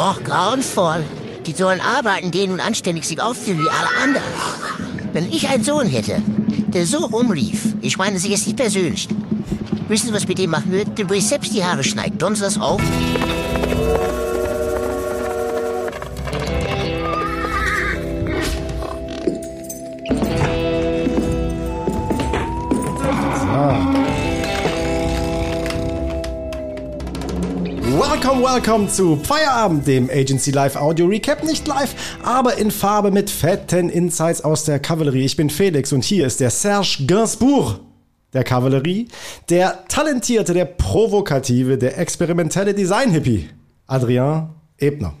Och, grauenvoll. Die sollen arbeiten gehen und anständig sich aufziehen wie alle anderen. Wenn ich einen Sohn hätte, der so rumlief, ich meine sie jetzt nicht persönlich, wissen Sie, was mit dem machen würde? Dem würde ich selbst die Haare schneiden. Sie das auf? Welcome, welcome zu Feierabend, dem Agency Live Audio Recap. Nicht live, aber in Farbe mit fetten Insights aus der Kavallerie. Ich bin Felix und hier ist der Serge Gainsbourg der Kavallerie, der talentierte, der provokative, der experimentelle Design-Hippie, Adrien Ebner.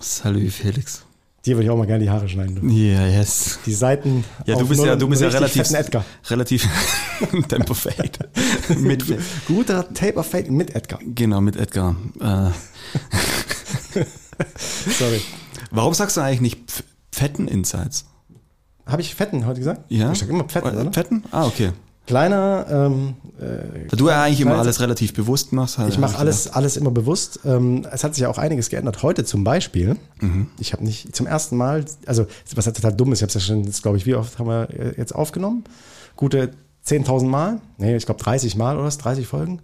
Salut Felix. Dir würde ich auch mal gerne die Haare schneiden. Du. Ja, yeah, yes. Die Seiten. Ja, du bist ja, du bist ja relativ. Edgar. Relativ Tempo Fade. mit Guter Taper Fade mit Edgar. Genau, mit Edgar. Äh. Sorry. Warum sagst du eigentlich nicht fetten Insights? Habe ich fetten heute gesagt? Ja. Ich sag immer fetten, oder? Fetten? Ah, okay. Kleiner. Ähm, äh, du ja eigentlich immer alles relativ bewusst machst. Halt, ich mache alles, alles immer bewusst. Ähm, es hat sich ja auch einiges geändert. Heute zum Beispiel, mhm. ich habe nicht zum ersten Mal, also was halt total dumm ist, ich habe es ja schon, glaube ich, wie oft haben wir äh, jetzt aufgenommen? Gute 10.000 Mal, nee, ich glaube 30 Mal oder was, 30 Folgen,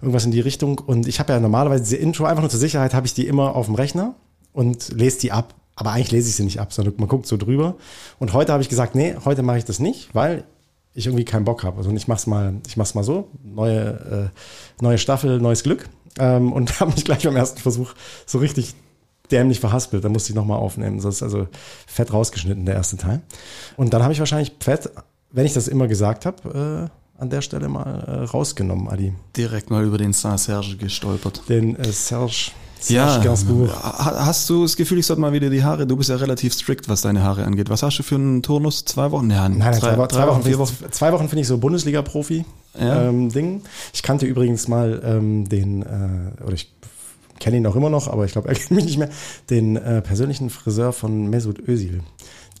irgendwas in die Richtung. Und ich habe ja normalerweise diese Intro, einfach nur zur Sicherheit, habe ich die immer auf dem Rechner und lese die ab. Aber eigentlich lese ich sie nicht ab, sondern man guckt so drüber. Und heute habe ich gesagt, nee, heute mache ich das nicht, weil ich irgendwie keinen Bock habe. Also ich mach's mal, ich mach's mal so, neue, äh, neue Staffel, neues Glück. Ähm, und habe mich gleich beim ersten Versuch so richtig dämlich verhaspelt. Da musste ich nochmal aufnehmen. Das ist also fett rausgeschnitten, der erste Teil. Und dann habe ich wahrscheinlich fett, wenn ich das immer gesagt habe, äh, an der Stelle mal äh, rausgenommen, Adi. Direkt mal über den Serge gestolpert. Den äh, Serge ja, hast du das Gefühl, ich sollte mal wieder die Haare, du bist ja relativ strikt, was deine Haare angeht. Was hast du für einen Turnus? Zwei Wochen? Ja, nein, nein, drei, drei, drei Wochen, vier Wochen. Zwei Wochen finde ich so Bundesliga-Profi ja. ähm. Ich kannte übrigens mal ähm, den, äh, oder ich kenne ihn auch immer noch, aber ich glaube, er kennt mich nicht mehr, den äh, persönlichen Friseur von Mesut Özil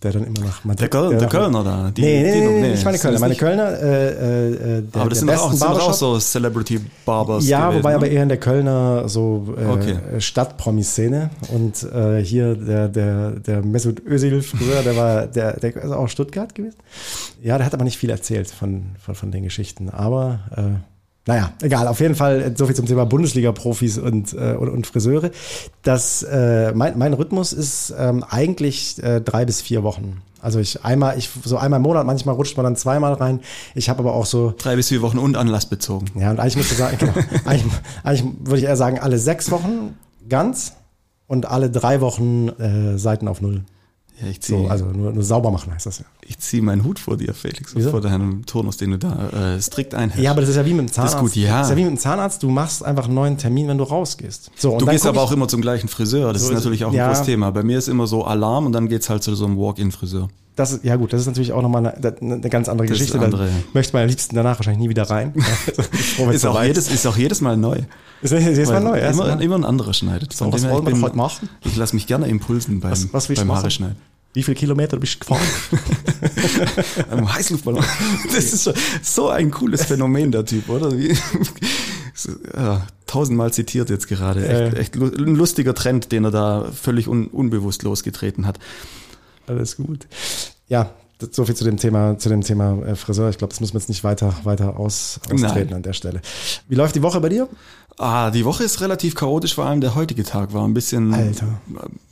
der dann immer nach Madrid. Der, Köl der, der Kölner da. Die, nee, nee, die, nee, nee, nicht meine Kölner. Meine Kölner, äh, äh, der, aber das sind, auch, sind auch so Celebrity Barbers. Ja, gewesen, wobei ne? aber eher in der Kölner so äh, okay. Stadtpromi-Szene. Und äh, hier der, der, der Mesut Özil früher, der war, der, der ist auch Stuttgart gewesen. Ja, der hat aber nicht viel erzählt von, von, von den Geschichten. Aber äh, naja, egal, auf jeden Fall äh, so viel zum Thema Bundesliga-Profis und, äh, und, und Friseure. Das, äh, mein, mein Rhythmus ist ähm, eigentlich äh, drei bis vier Wochen. Also ich einmal, ich so einmal im Monat, manchmal rutscht man dann zweimal rein. Ich habe aber auch so. Drei bis vier Wochen und anlassbezogen. Ja, und eigentlich müsste ich sagen, genau, eigentlich, eigentlich würde ich eher sagen, alle sechs Wochen ganz und alle drei Wochen äh, Seiten auf Null. Ja, ich zieh, so, also nur, nur sauber machen heißt das ja. Ich ziehe meinen Hut vor dir, Felix, Wieso? vor deinem Turnus, den du da äh, strikt einhältst. Ja, aber das ist ja wie mit dem Zahnarzt. Das ist gut, ja. Das ist ja wie mit dem Zahnarzt, du machst einfach einen neuen Termin, wenn du rausgehst. So, du gehst aber auch immer zum gleichen Friseur, das so ist natürlich auch ein ja. großes Thema. Bei mir ist immer so Alarm und dann geht's halt zu so einem Walk-in-Friseur. Das ist, ja gut, das ist natürlich auch nochmal eine, eine ganz andere das Geschichte. Andere, da möchte man am liebsten danach wahrscheinlich nie wieder rein. ist, auch jedes, ist auch jedes Mal neu. Ist jedes Mal neu, immer, immer ein anderer schneidet. So, was wollen wir heute machen? Ich lasse mich gerne impulsen beim, was, was beim Haare schneiden. Wie viele Kilometer bist du gefahren? Ein Heißluftballon. Das ist so ein cooles Phänomen, der Typ, oder? Wie, ja, tausendmal zitiert jetzt gerade. Echt, echt ein lustiger Trend, den er da völlig un, unbewusst losgetreten hat. Alles gut. Ja, so viel zu dem Thema, zu dem Thema äh, Friseur. Ich glaube, das müssen wir jetzt nicht weiter, weiter aus, austreten Nein. an der Stelle. Wie läuft die Woche bei dir? Ah, die Woche ist relativ chaotisch, vor allem der heutige Tag war ein bisschen, Alter.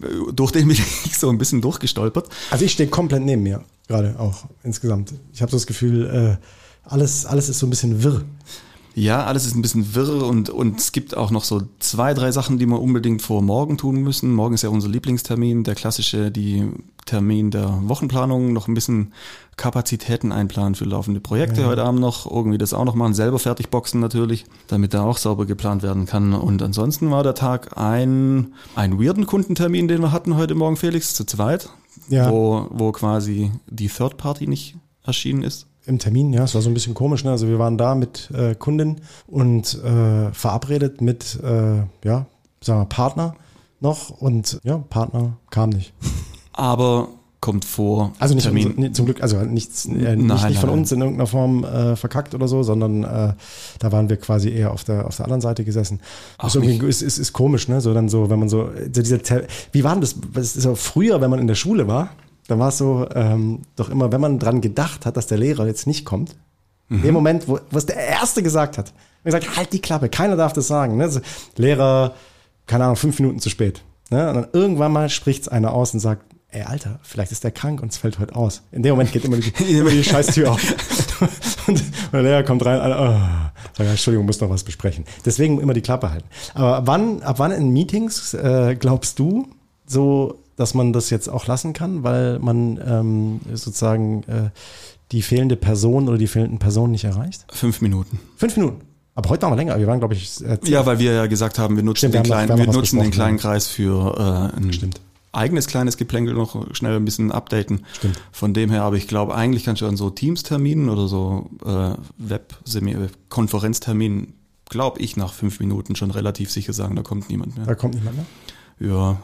Äh, durch den bin ich so ein bisschen durchgestolpert. Also ich stehe komplett neben mir, gerade auch insgesamt. Ich habe so das Gefühl, äh, alles, alles ist so ein bisschen wirr. Ja, alles ist ein bisschen wirr und, und es gibt auch noch so zwei, drei Sachen, die wir unbedingt vor morgen tun müssen. Morgen ist ja unser Lieblingstermin, der klassische, die Termin der Wochenplanung, noch ein bisschen Kapazitäten einplanen für laufende Projekte ja. heute Abend noch, irgendwie das auch noch machen, selber fertig boxen natürlich, damit da auch sauber geplant werden kann. Und ansonsten war der Tag ein, ein weirden Kundentermin, den wir hatten heute Morgen, Felix, zu zweit, ja. wo, wo quasi die Third Party nicht erschienen ist im Termin, ja, es war so ein bisschen komisch. Ne? Also wir waren da mit äh, Kundin und äh, verabredet mit, äh, ja, sagen wir Partner noch und ja, Partner kam nicht. Aber kommt vor Also nicht, Termin. nee, zum Glück, also nichts, äh, nicht, Nein, nicht von nein, uns in irgendeiner Form äh, verkackt oder so, sondern äh, da waren wir quasi eher auf der, auf der anderen Seite gesessen. Ach, ist, irgendwie, ist, ist, ist komisch, ne? So dann so, wenn man so, so diese, wie war denn das? Das ist so früher, wenn man in der Schule war, dann war es so, ähm, doch immer, wenn man dran gedacht hat, dass der Lehrer jetzt nicht kommt, Mhm. in dem Moment, wo, es der Erste gesagt hat, er gesagt, halt die Klappe, keiner darf das sagen. Ne? So, Lehrer, keine Ahnung, fünf Minuten zu spät. Ne? Und dann irgendwann mal spricht es einer aus und sagt, ey Alter, vielleicht ist der krank und es fällt heute aus. In dem Moment geht immer die, immer die scheiß Tür auf. und, der Lehrer kommt rein, alle, oh, sag, ja, Entschuldigung, muss noch was besprechen. Deswegen immer die Klappe halten. Aber ab wann, ab wann in Meetings äh, glaubst du so, dass man das jetzt auch lassen kann, weil man ähm, sozusagen äh, die fehlende Person oder die fehlenden Personen nicht erreicht? Fünf Minuten. Fünf Minuten. Aber heute waren wir länger. Wir waren, glaube ich, äh, Ja, weil wir ja gesagt haben, wir nutzen Stimmt, wir den noch- kleinen, wir wir nutzen den kleinen. Kreis für äh, ein Stimmt. eigenes kleines Geplänkel noch schnell ein bisschen updaten. Stimmt. Von dem her, aber ich glaube, eigentlich kannst du an so Teams-Terminen oder so äh, Web-Konferenzterminen, glaube ich, nach fünf Minuten schon relativ sicher sagen, da kommt niemand da mehr. kommt niemand mehr. Ja,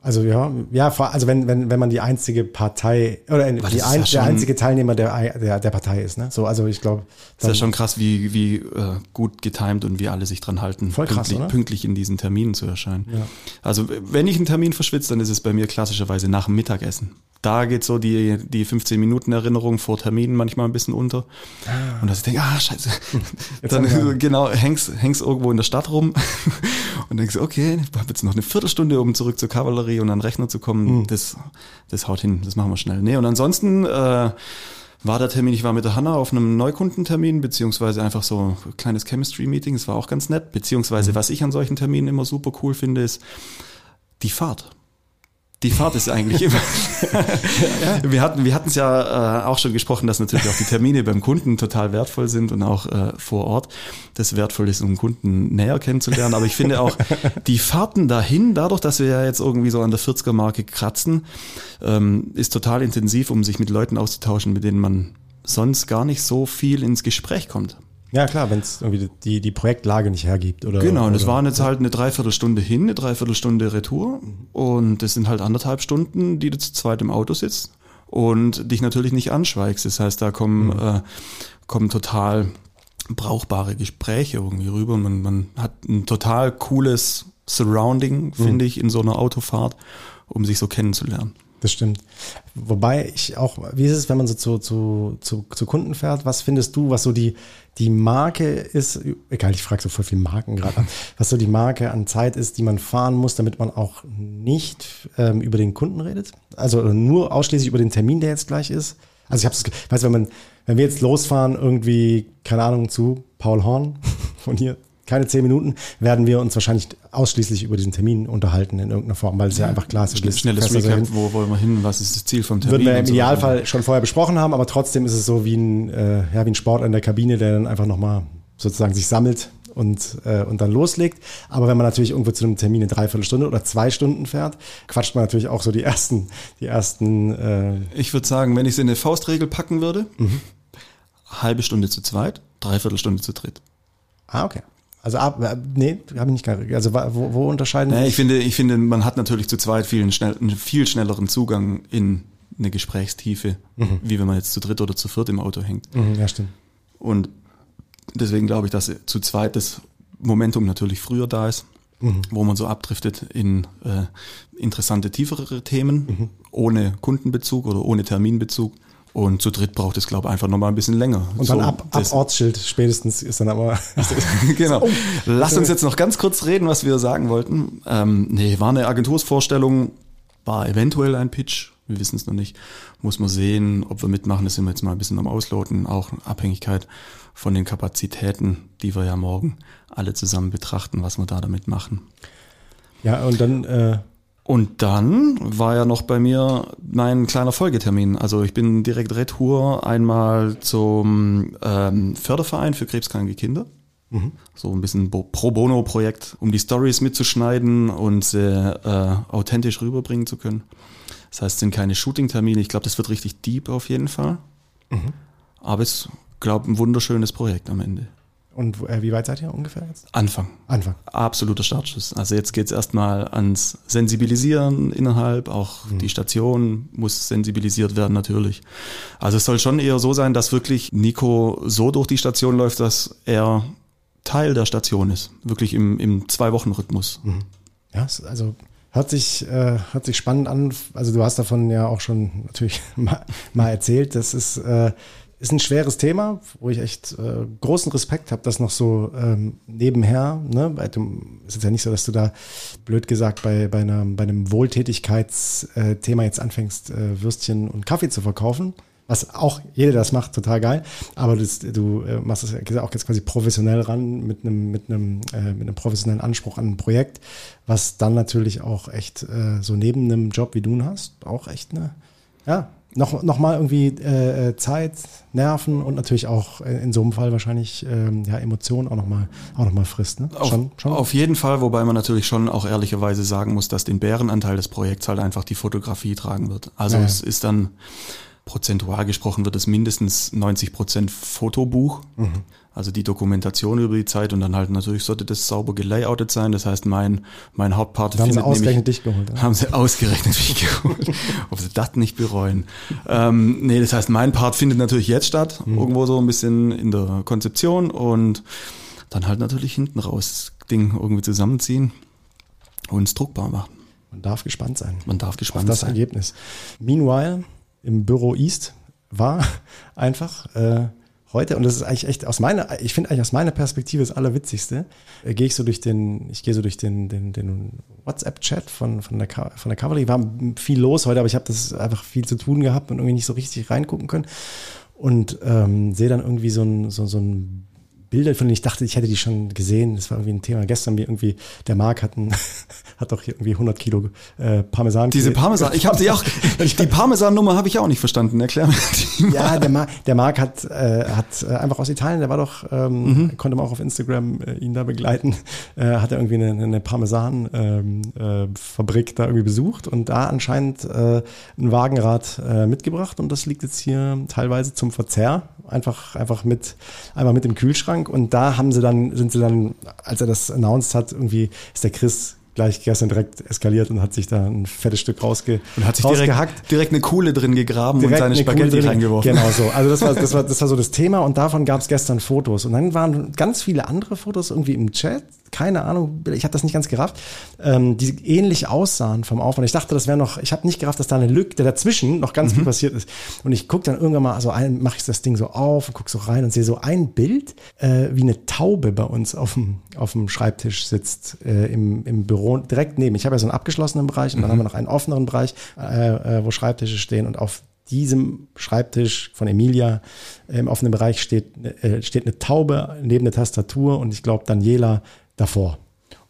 Also ja, ja, also wenn, wenn, wenn man die einzige Partei oder Weil die das ein, ja der einzige Teilnehmer der, der, der Partei ist, ne? So, also ich glaube, ist ja schon krass, wie, wie äh, gut getimt und wie alle sich dran halten, Voll krass, pünktlich, pünktlich in diesen Terminen zu erscheinen. Ja. Also wenn ich einen Termin verschwitze, dann ist es bei mir klassischerweise nach dem Mittagessen. Da geht so die, die 15 Minuten Erinnerung vor Terminen manchmal ein bisschen unter. Und dass ich denke, ah, scheiße. Jetzt dann genau, hängst, hängst irgendwo in der Stadt rum und denkst, okay, ich habe jetzt noch eine Viertelstunde, um zurück zur Kavallerie und an den Rechner zu kommen. Hm. Das, das haut hin, das machen wir schnell. Nee, und ansonsten äh, war der Termin, ich war mit der Hanna auf einem Neukundentermin, beziehungsweise einfach so ein kleines Chemistry-Meeting, das war auch ganz nett. Beziehungsweise, was ich an solchen Terminen immer super cool finde, ist die Fahrt. Die Fahrt ist eigentlich immer. Wir hatten wir hatten es ja äh, auch schon gesprochen, dass natürlich auch die Termine beim Kunden total wertvoll sind und auch äh, vor Ort das wertvoll ist, um Kunden näher kennenzulernen. Aber ich finde auch die Fahrten dahin, dadurch, dass wir ja jetzt irgendwie so an der 40er Marke kratzen, ähm, ist total intensiv, um sich mit Leuten auszutauschen, mit denen man sonst gar nicht so viel ins Gespräch kommt. Ja, klar, wenn es irgendwie die, die Projektlage nicht hergibt. Oder, Genau, und es waren jetzt halt eine Dreiviertelstunde hin, eine Dreiviertelstunde Retour. Und das sind halt anderthalb Stunden, die du zu zweit im Auto sitzt und dich natürlich nicht anschweigst. Das heißt, da kommen, äh, kommen total brauchbare Gespräche irgendwie rüber. Man, man hat ein total cooles Surrounding, finde ich, in so einer Autofahrt, um sich so kennenzulernen. Das stimmt. Wobei ich auch, wie ist es, wenn man so zu, zu, zu, zu Kunden fährt? Was findest du, was so die, die Marke ist? Egal, ich frage so voll viele Marken gerade an. Was so die Marke an Zeit ist, die man fahren muss, damit man auch nicht ähm, über den Kunden redet? Also nur ausschließlich über den Termin, der jetzt gleich ist? Also ich habe Ge- weißt du, wenn man, wenn wir jetzt losfahren, irgendwie, keine Ahnung, zu Paul Horn von hier, keine zehn Minuten, werden wir uns wahrscheinlich ausschließlich über diesen Termin unterhalten in irgendeiner Form, weil es ja, einfach klar ist. Schnelles Recap, hin. wo wollen wir hin, was ist das Ziel vom Termin? Würden wir im so Idealfall schon vorher besprochen haben, aber trotzdem ist es so wie ein, äh, ja, wie ein Sport in der Kabine, der dann einfach nochmal sozusagen sich sammelt und, äh, und dann loslegt. Aber wenn man natürlich irgendwo zu einem Termin eine Dreiviertelstunde oder zwei Stunden fährt, quatscht man natürlich auch so die ersten, die ersten, äh, Ich würde sagen, wenn ich es in eine Faustregel packen würde, halbe Stunde zu zweit, dreiviertel zu dritt. ah, okay. Also, ab, äh, nee, habe ich nicht gar Also, wo, wo unterscheiden Naja, ich finde, ich finde, man hat natürlich zu zweit viel, einen schnell, einen viel schnelleren Zugang in eine Gesprächstiefe, wie wenn man jetzt zu dritt oder zu viert im Auto hängt. Mhm, ja, stimmt. Und deswegen glaube ich, dass zu zweit das Momentum natürlich früher da ist, wo man so abdriftet in äh, interessante, tiefere Themen, ohne Kundenbezug oder ohne Terminbezug. Und zu dritt braucht es, glaube ich, einfach nochmal ein bisschen länger. Und dann So, ab, ab Ortsschild spätestens ist dann aber. genau. Oh. Lass uns jetzt noch ganz kurz reden, was wir sagen wollten. Ähm, nee, war eine Agentursvorstellung, war eventuell ein Pitch. Wir wissen es noch nicht. Muss man sehen, ob wir mitmachen. Das sind wir jetzt mal ein bisschen am Ausloten. Auch in Abhängigkeit von den Kapazitäten, die wir ja morgen alle zusammen betrachten, was wir da damit machen. ja, und dann, äh, Und dann war ja noch bei mir mein kleiner Folgetermin. Also ich bin direkt Retour einmal zum ähm, Förderverein für krebskranke Kinder. So ein bisschen Pro Bono-Projekt, um die Stories mitzuschneiden und sie äh, authentisch rüberbringen zu können. Das heißt, es sind keine Shooting-Termine. Ich glaube, das wird richtig deep auf jeden Fall. Aber es glaube ein wunderschönes Projekt am Ende. Und äh, wie weit seid ihr ungefähr jetzt? Anfang. Anfang. Absoluter Startschuss. Also jetzt geht es erstmal ans Sensibilisieren innerhalb. Auch mhm. die Station muss sensibilisiert werden natürlich. Also es soll schon eher so sein, dass wirklich Nico so durch die Station läuft, dass er Teil der Station ist. Wirklich im, im Zwei-Wochen-Rhythmus. Mhm. Ja, also Hört sich, äh, hört sich spannend an. Also du hast davon ja auch schon natürlich mal, mal erzählt. Das ist, äh, ist ein schweres Thema, wo ich echt äh, großen Respekt habe, das noch so ähm, nebenher. Ne? Weil du, ist jetzt ja nicht so, dass du da blöd gesagt bei, bei, einer, bei einem Wohltätigkeitsthema jetzt anfängst, äh, Würstchen und Kaffee zu verkaufen was auch jeder das macht, total geil. Aber das, du äh, machst es auch jetzt quasi professionell ran mit einem mit einem äh, mit einem professionellen Anspruch an ein Projekt, was dann natürlich auch echt äh, so neben einem Job wie du ihn hast, auch echt eine ja noch noch mal irgendwie äh, äh Zeit, Nerven und natürlich auch in so einem Fall wahrscheinlich ähm, ja Emotionen auch noch mal auch noch mal frisst. Ne? Auf, schon, schon? auf jeden Fall, wobei man natürlich schon auch ehrlicherweise sagen muss, dass den Bärenanteil des Projekts halt einfach die Fotografie tragen wird. Also ja, es ist dann prozentual gesprochen wird es mindestens 90 Prozent Fotobuch, mhm. Also die Dokumentation über die Zeit und dann halt natürlich sollte das sauber gelayoutet sein. Das heißt, mein, mein Hauptpart da haben sie ausgerechnet nämlich, dich geholt. Ja? Haben sie ausgerechnet mich geholt. Ob sie das nicht bereuen. ähm, nee, das heißt, mein Part findet natürlich jetzt statt, mhm. irgendwo so ein bisschen in der Konzeption und dann halt natürlich hinten raus das Ding irgendwie zusammenziehen und es druckbar machen. Man darf gespannt sein. Man darf gespannt auf das sein. Ergebnis. Meanwhile, im Büro East war einfach äh, heute, und das ist eigentlich echt aus meiner, ich finde eigentlich aus meiner Perspektive das Allerwitzigste, äh, gehe ich so durch den, ich gehe so durch den, den, den WhatsApp-Chat von, von, der, von der Cavalry, war viel los heute, aber ich habe das einfach viel zu tun gehabt und irgendwie nicht so richtig reingucken können. Und ähm, sehe dann irgendwie so ein, so, so ein Bilder, von denen ich dachte, ich hätte die schon gesehen. Das war irgendwie ein Thema. Gestern wie irgendwie, der Marc hat, ein, hat doch irgendwie 100 Kilo äh, Parmesan. Diese Parmesan, ich habe sie auch, die Parmesan-Nummer habe ich auch nicht verstanden. Erklär mir die mal. Ja, der, Mar der Marc hat, äh, hat äh, einfach aus Italien, der war doch, ähm, mhm. konnte man auch auf Instagram äh, ihn da begleiten, äh, hat er irgendwie eine, eine Parmesan-Fabrik ähm, äh, da irgendwie besucht und da anscheinend äh, ein Wagenrad äh, mitgebracht und das liegt jetzt hier teilweise zum Verzehr. Einfach, einfach mit, einfach mit dem Kühlschrank Kühlschrank und da haben sie dann, sind sie dann, als er das announced hat, irgendwie ist der Chris gleich gestern direkt eskaliert und hat sich da ein fettes Stück rausge und hat sich direkt, direkt eine Kuhle drin gegraben direkt und seine Spaghetti reingeworfen. Genau so. Also das war, das war, das war so das Thema und davon gab es gestern Fotos. Und dann waren ganz viele andere Fotos irgendwie im Chat, keine Ahnung, ich habe das nicht ganz gerafft, ähm, die ähnlich aussahen vom Aufwand. Ich dachte, das wäre noch, ich habe nicht gerafft, dass da eine Lücke dazwischen noch ganz mhm. viel passiert ist. Und ich gucke dann irgendwann mal, also ein, mache ich das Ding so auf und gucke so rein und sehe so ein Bild, äh, wie eine Taube bei uns auf dem, auf dem Schreibtisch sitzt äh, im, im Büro direkt neben. Ich habe ja so einen abgeschlossenen Bereich und dann mhm. haben wir noch einen offeneren Bereich, äh, äh, wo Schreibtische stehen und auf diesem Schreibtisch von Emilia im offenen Bereich steht, äh, steht eine Taube neben der Tastatur und ich glaube Daniela davor.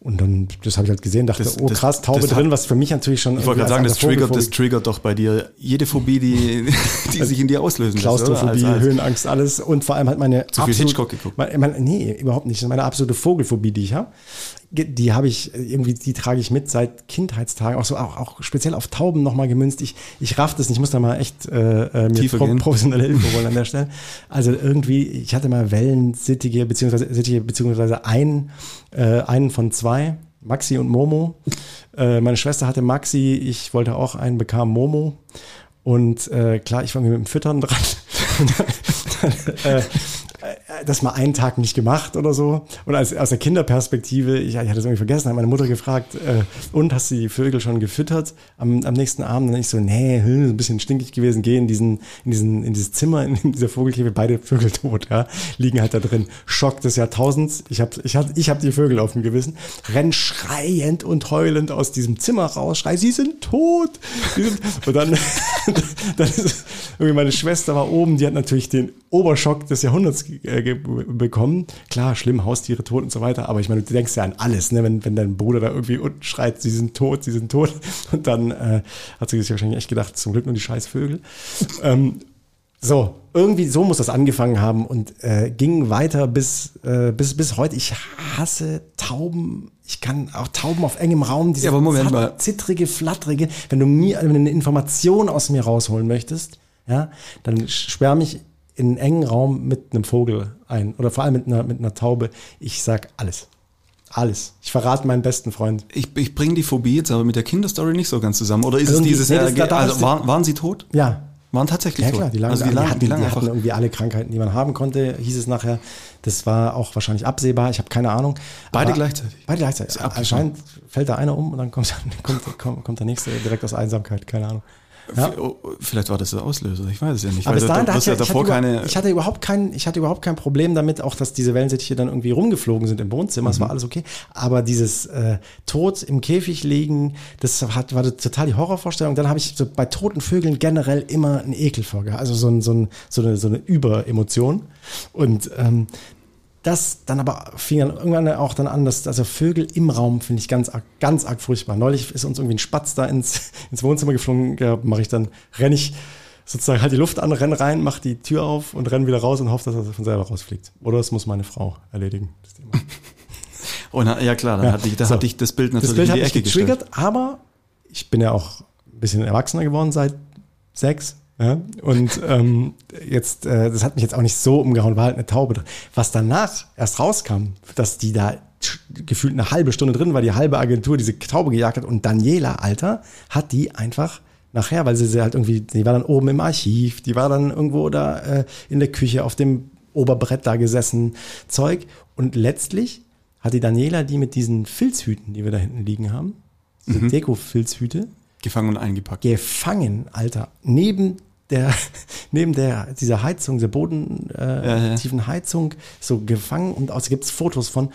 Und dann, das habe ich halt gesehen, dachte, das, oh krass, Taube das, drin, was für mich natürlich schon. Ich wollte gerade sagen, das triggert, das triggert doch bei dir jede Phobie, die, die sich in dir auslösen Klaustrophobie, als, als Höhenangst, alles. Und vor allem halt meine. Zu viel Hitchcock geguckt. Meine, meine, nee, überhaupt nicht. Das ist meine absolute Vogelphobie, die ich habe die habe ich irgendwie, die trage ich mit seit Kindheitstagen, auch so auch, auch speziell auf Tauben nochmal gemünzt. Ich, ich raff das nicht, ich muss da mal echt äh, äh mir pro, professionelle Hilfe holen an der Stelle. Also irgendwie, ich hatte mal Wellensittige, beziehungsweise Sittige, beziehungsweise ein, äh, einen von zwei, Maxi und Momo. Äh, meine Schwester hatte Maxi, ich wollte auch einen, bekam Momo. Und äh, klar, ich war mit dem Füttern dran. äh, äh, das mal einen Tag nicht gemacht oder so. Und als, aus der Kinderperspektive, ich, ich hatte es irgendwie vergessen, hat meine Mutter gefragt, äh, und hast du die Vögel schon gefüttert am, am nächsten Abend? Und ich so, nee, hm, ein bisschen stinkig gewesen, geh in diesen, in diesen, in dieses Zimmer, in dieser Vogelkäfig, beide Vögel tot, ja, liegen halt da drin. Schock des Jahrtausends. Ich habe ich hab, ich hab die Vögel auf dem Gewissen. Renn schreiend und heulend aus diesem Zimmer raus, schrei, sie sind tot. Sie sind, und dann, dann ist irgendwie meine Schwester war oben, die hat natürlich den Oberschock des Jahrhunderts äh, bekommen. Klar, schlimm, Haustiere tot und so weiter, aber ich meine, du denkst ja an alles, ne? wenn, wenn dein Bruder da irgendwie unten schreit, sie sind tot, sie sind tot. Und dann äh, hat sie sich wahrscheinlich echt gedacht, zum Glück nur die scheiß Vögel. Ähm, so, irgendwie so muss das angefangen haben und äh, ging weiter bis, äh, bis, bis heute. Ich hasse Tauben. Ich kann auch Tauben auf engem Raum, diese ja, aber Moment mal. zittrige, flatterige. Wenn du mir eine Information aus mir rausholen möchtest, ja, dann sperr mich in einen engen Raum mit einem Vogel ein oder vor allem mit einer, mit einer Taube. Ich sag alles. Alles. Ich verrate meinen besten Freund. Ich, ich bringe die Phobie jetzt aber mit der Kinderstory nicht so ganz zusammen. Oder ist Irgendwie- es dieses, nee, das- äh, da- da also waren, waren sie tot? Ja, Waren tatsächlich Ja tot? klar, die, lagen, also die, die, lagen, hatten, die die lagen hatten einfach. irgendwie alle Krankheiten, die man haben konnte, hieß es nachher. Das war auch wahrscheinlich absehbar, ich habe keine Ahnung. Beide gleichzeitig? Beide gleichzeitig. Anscheinend fällt da einer um und dann kommt, kommt, kommt, kommt der nächste direkt aus Einsamkeit, keine Ahnung. Ja. Oh, Vielleicht war das der Auslöser, ich weiß es ja nicht. Aber bis dahin, da hast hatte ja ich, ich, davor hatte keine. ich, hatte überhaupt kein, ich hatte überhaupt kein Problem damit, auch dass diese Wellensittiche dann irgendwie rumgeflogen sind im Wohnzimmer, Mhm. das war alles okay. Aber dieses äh, Tod im Käfig liegen, das hat, war total die Horrorvorstellung. Dann habe ich so bei toten Vögeln generell immer einen Ekel vorgehabt, also so, ein, so, ein, so, eine, so eine Überemotion. Und ähm, das dann aber fing dann irgendwann auch dann an, dass also Vögel im Raum finde ich ganz arg, ganz arg furchtbar. Neulich ist uns irgendwie ein Spatz da ins, ins Wohnzimmer geflogen, ja, mache ich dann, renne ich sozusagen halt die Luft an, renn rein, mach die Tür auf und renn wieder raus und hoffe, dass er von selber rausfliegt. Oder das muss meine Frau erledigen. Das Thema. Na, ja klar, dann Ja, hatte ich, da so. hatte ich das Bild Das natürlich Bild in hat die mich Ecke gestellt. getriggert, aber ich bin ja auch ein bisschen erwachsener geworden seit sechs. Ja? Und ähm, jetzt, äh, das hat mich jetzt auch nicht so umgehauen, war halt eine Taube. drin. Was danach erst rauskam, dass die da gefühlt eine halbe Stunde drin war, die halbe Agentur diese Taube gejagt hat und Daniela, Alter, hat die einfach nachher, weil sie sie halt irgendwie, die war dann oben im Archiv, die war dann irgendwo da äh, in der Küche auf dem Oberbrett da gesessen, Zeug. Und letztlich hat die Daniela die mit diesen Filzhüten, die wir da hinten liegen haben, diese Deko-Filzhüte, Gefangen und eingepackt. gefangen, Alter, neben der, neben der, dieser Heizung, der bodentiefen äh, Ja, ja. Heizung, so gefangen und aus gibt's Fotos von,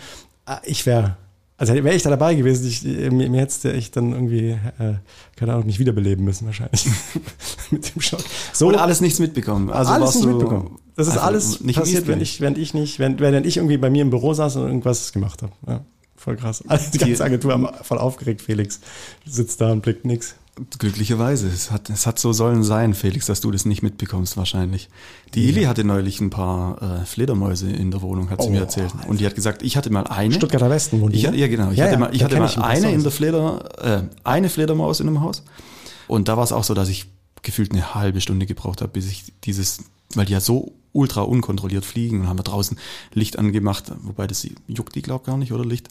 ah, ich wäre, also wäre ich da dabei gewesen, ich, mir, mir hätte ich dann irgendwie, äh, keine Ahnung, mich wiederbeleben müssen wahrscheinlich. Mit dem Schock. So, Und alles nichts mitbekommen. Also alles nicht mitbekommen. Das ist einfach alles nicht passiert, wenn ich, wenn ich nicht, wenn, wenn ich irgendwie bei mir im Büro saß und irgendwas gemacht habe. Ja, voll krass. Also die ganze Agentur am- voll aufgeregt, Felix. Sitzt da und blickt nix. Glücklicherweise. Es hat, es hat so sollen sein, Felix, dass du das nicht mitbekommst wahrscheinlich. Die Ili hatte neulich ein paar äh, Fledermäuse in der Wohnung, hat sie Oh, mir erzählt. Und die hat gesagt, ich hatte mal eine. Stuttgarter Westen wohnt die, Ich, ja, genau. Ich Ja, hatte ja, mal, ich hatte mal ich eine in der Fleder, äh, eine Fledermaus in einem Haus. Und da war es auch so, dass ich gefühlt eine halbe Stunde gebraucht habe, bis ich dieses, weil die ja so ultra unkontrolliert fliegen und haben wir draußen Licht angemacht, wobei das juckt die glaub gar nicht, oder Licht.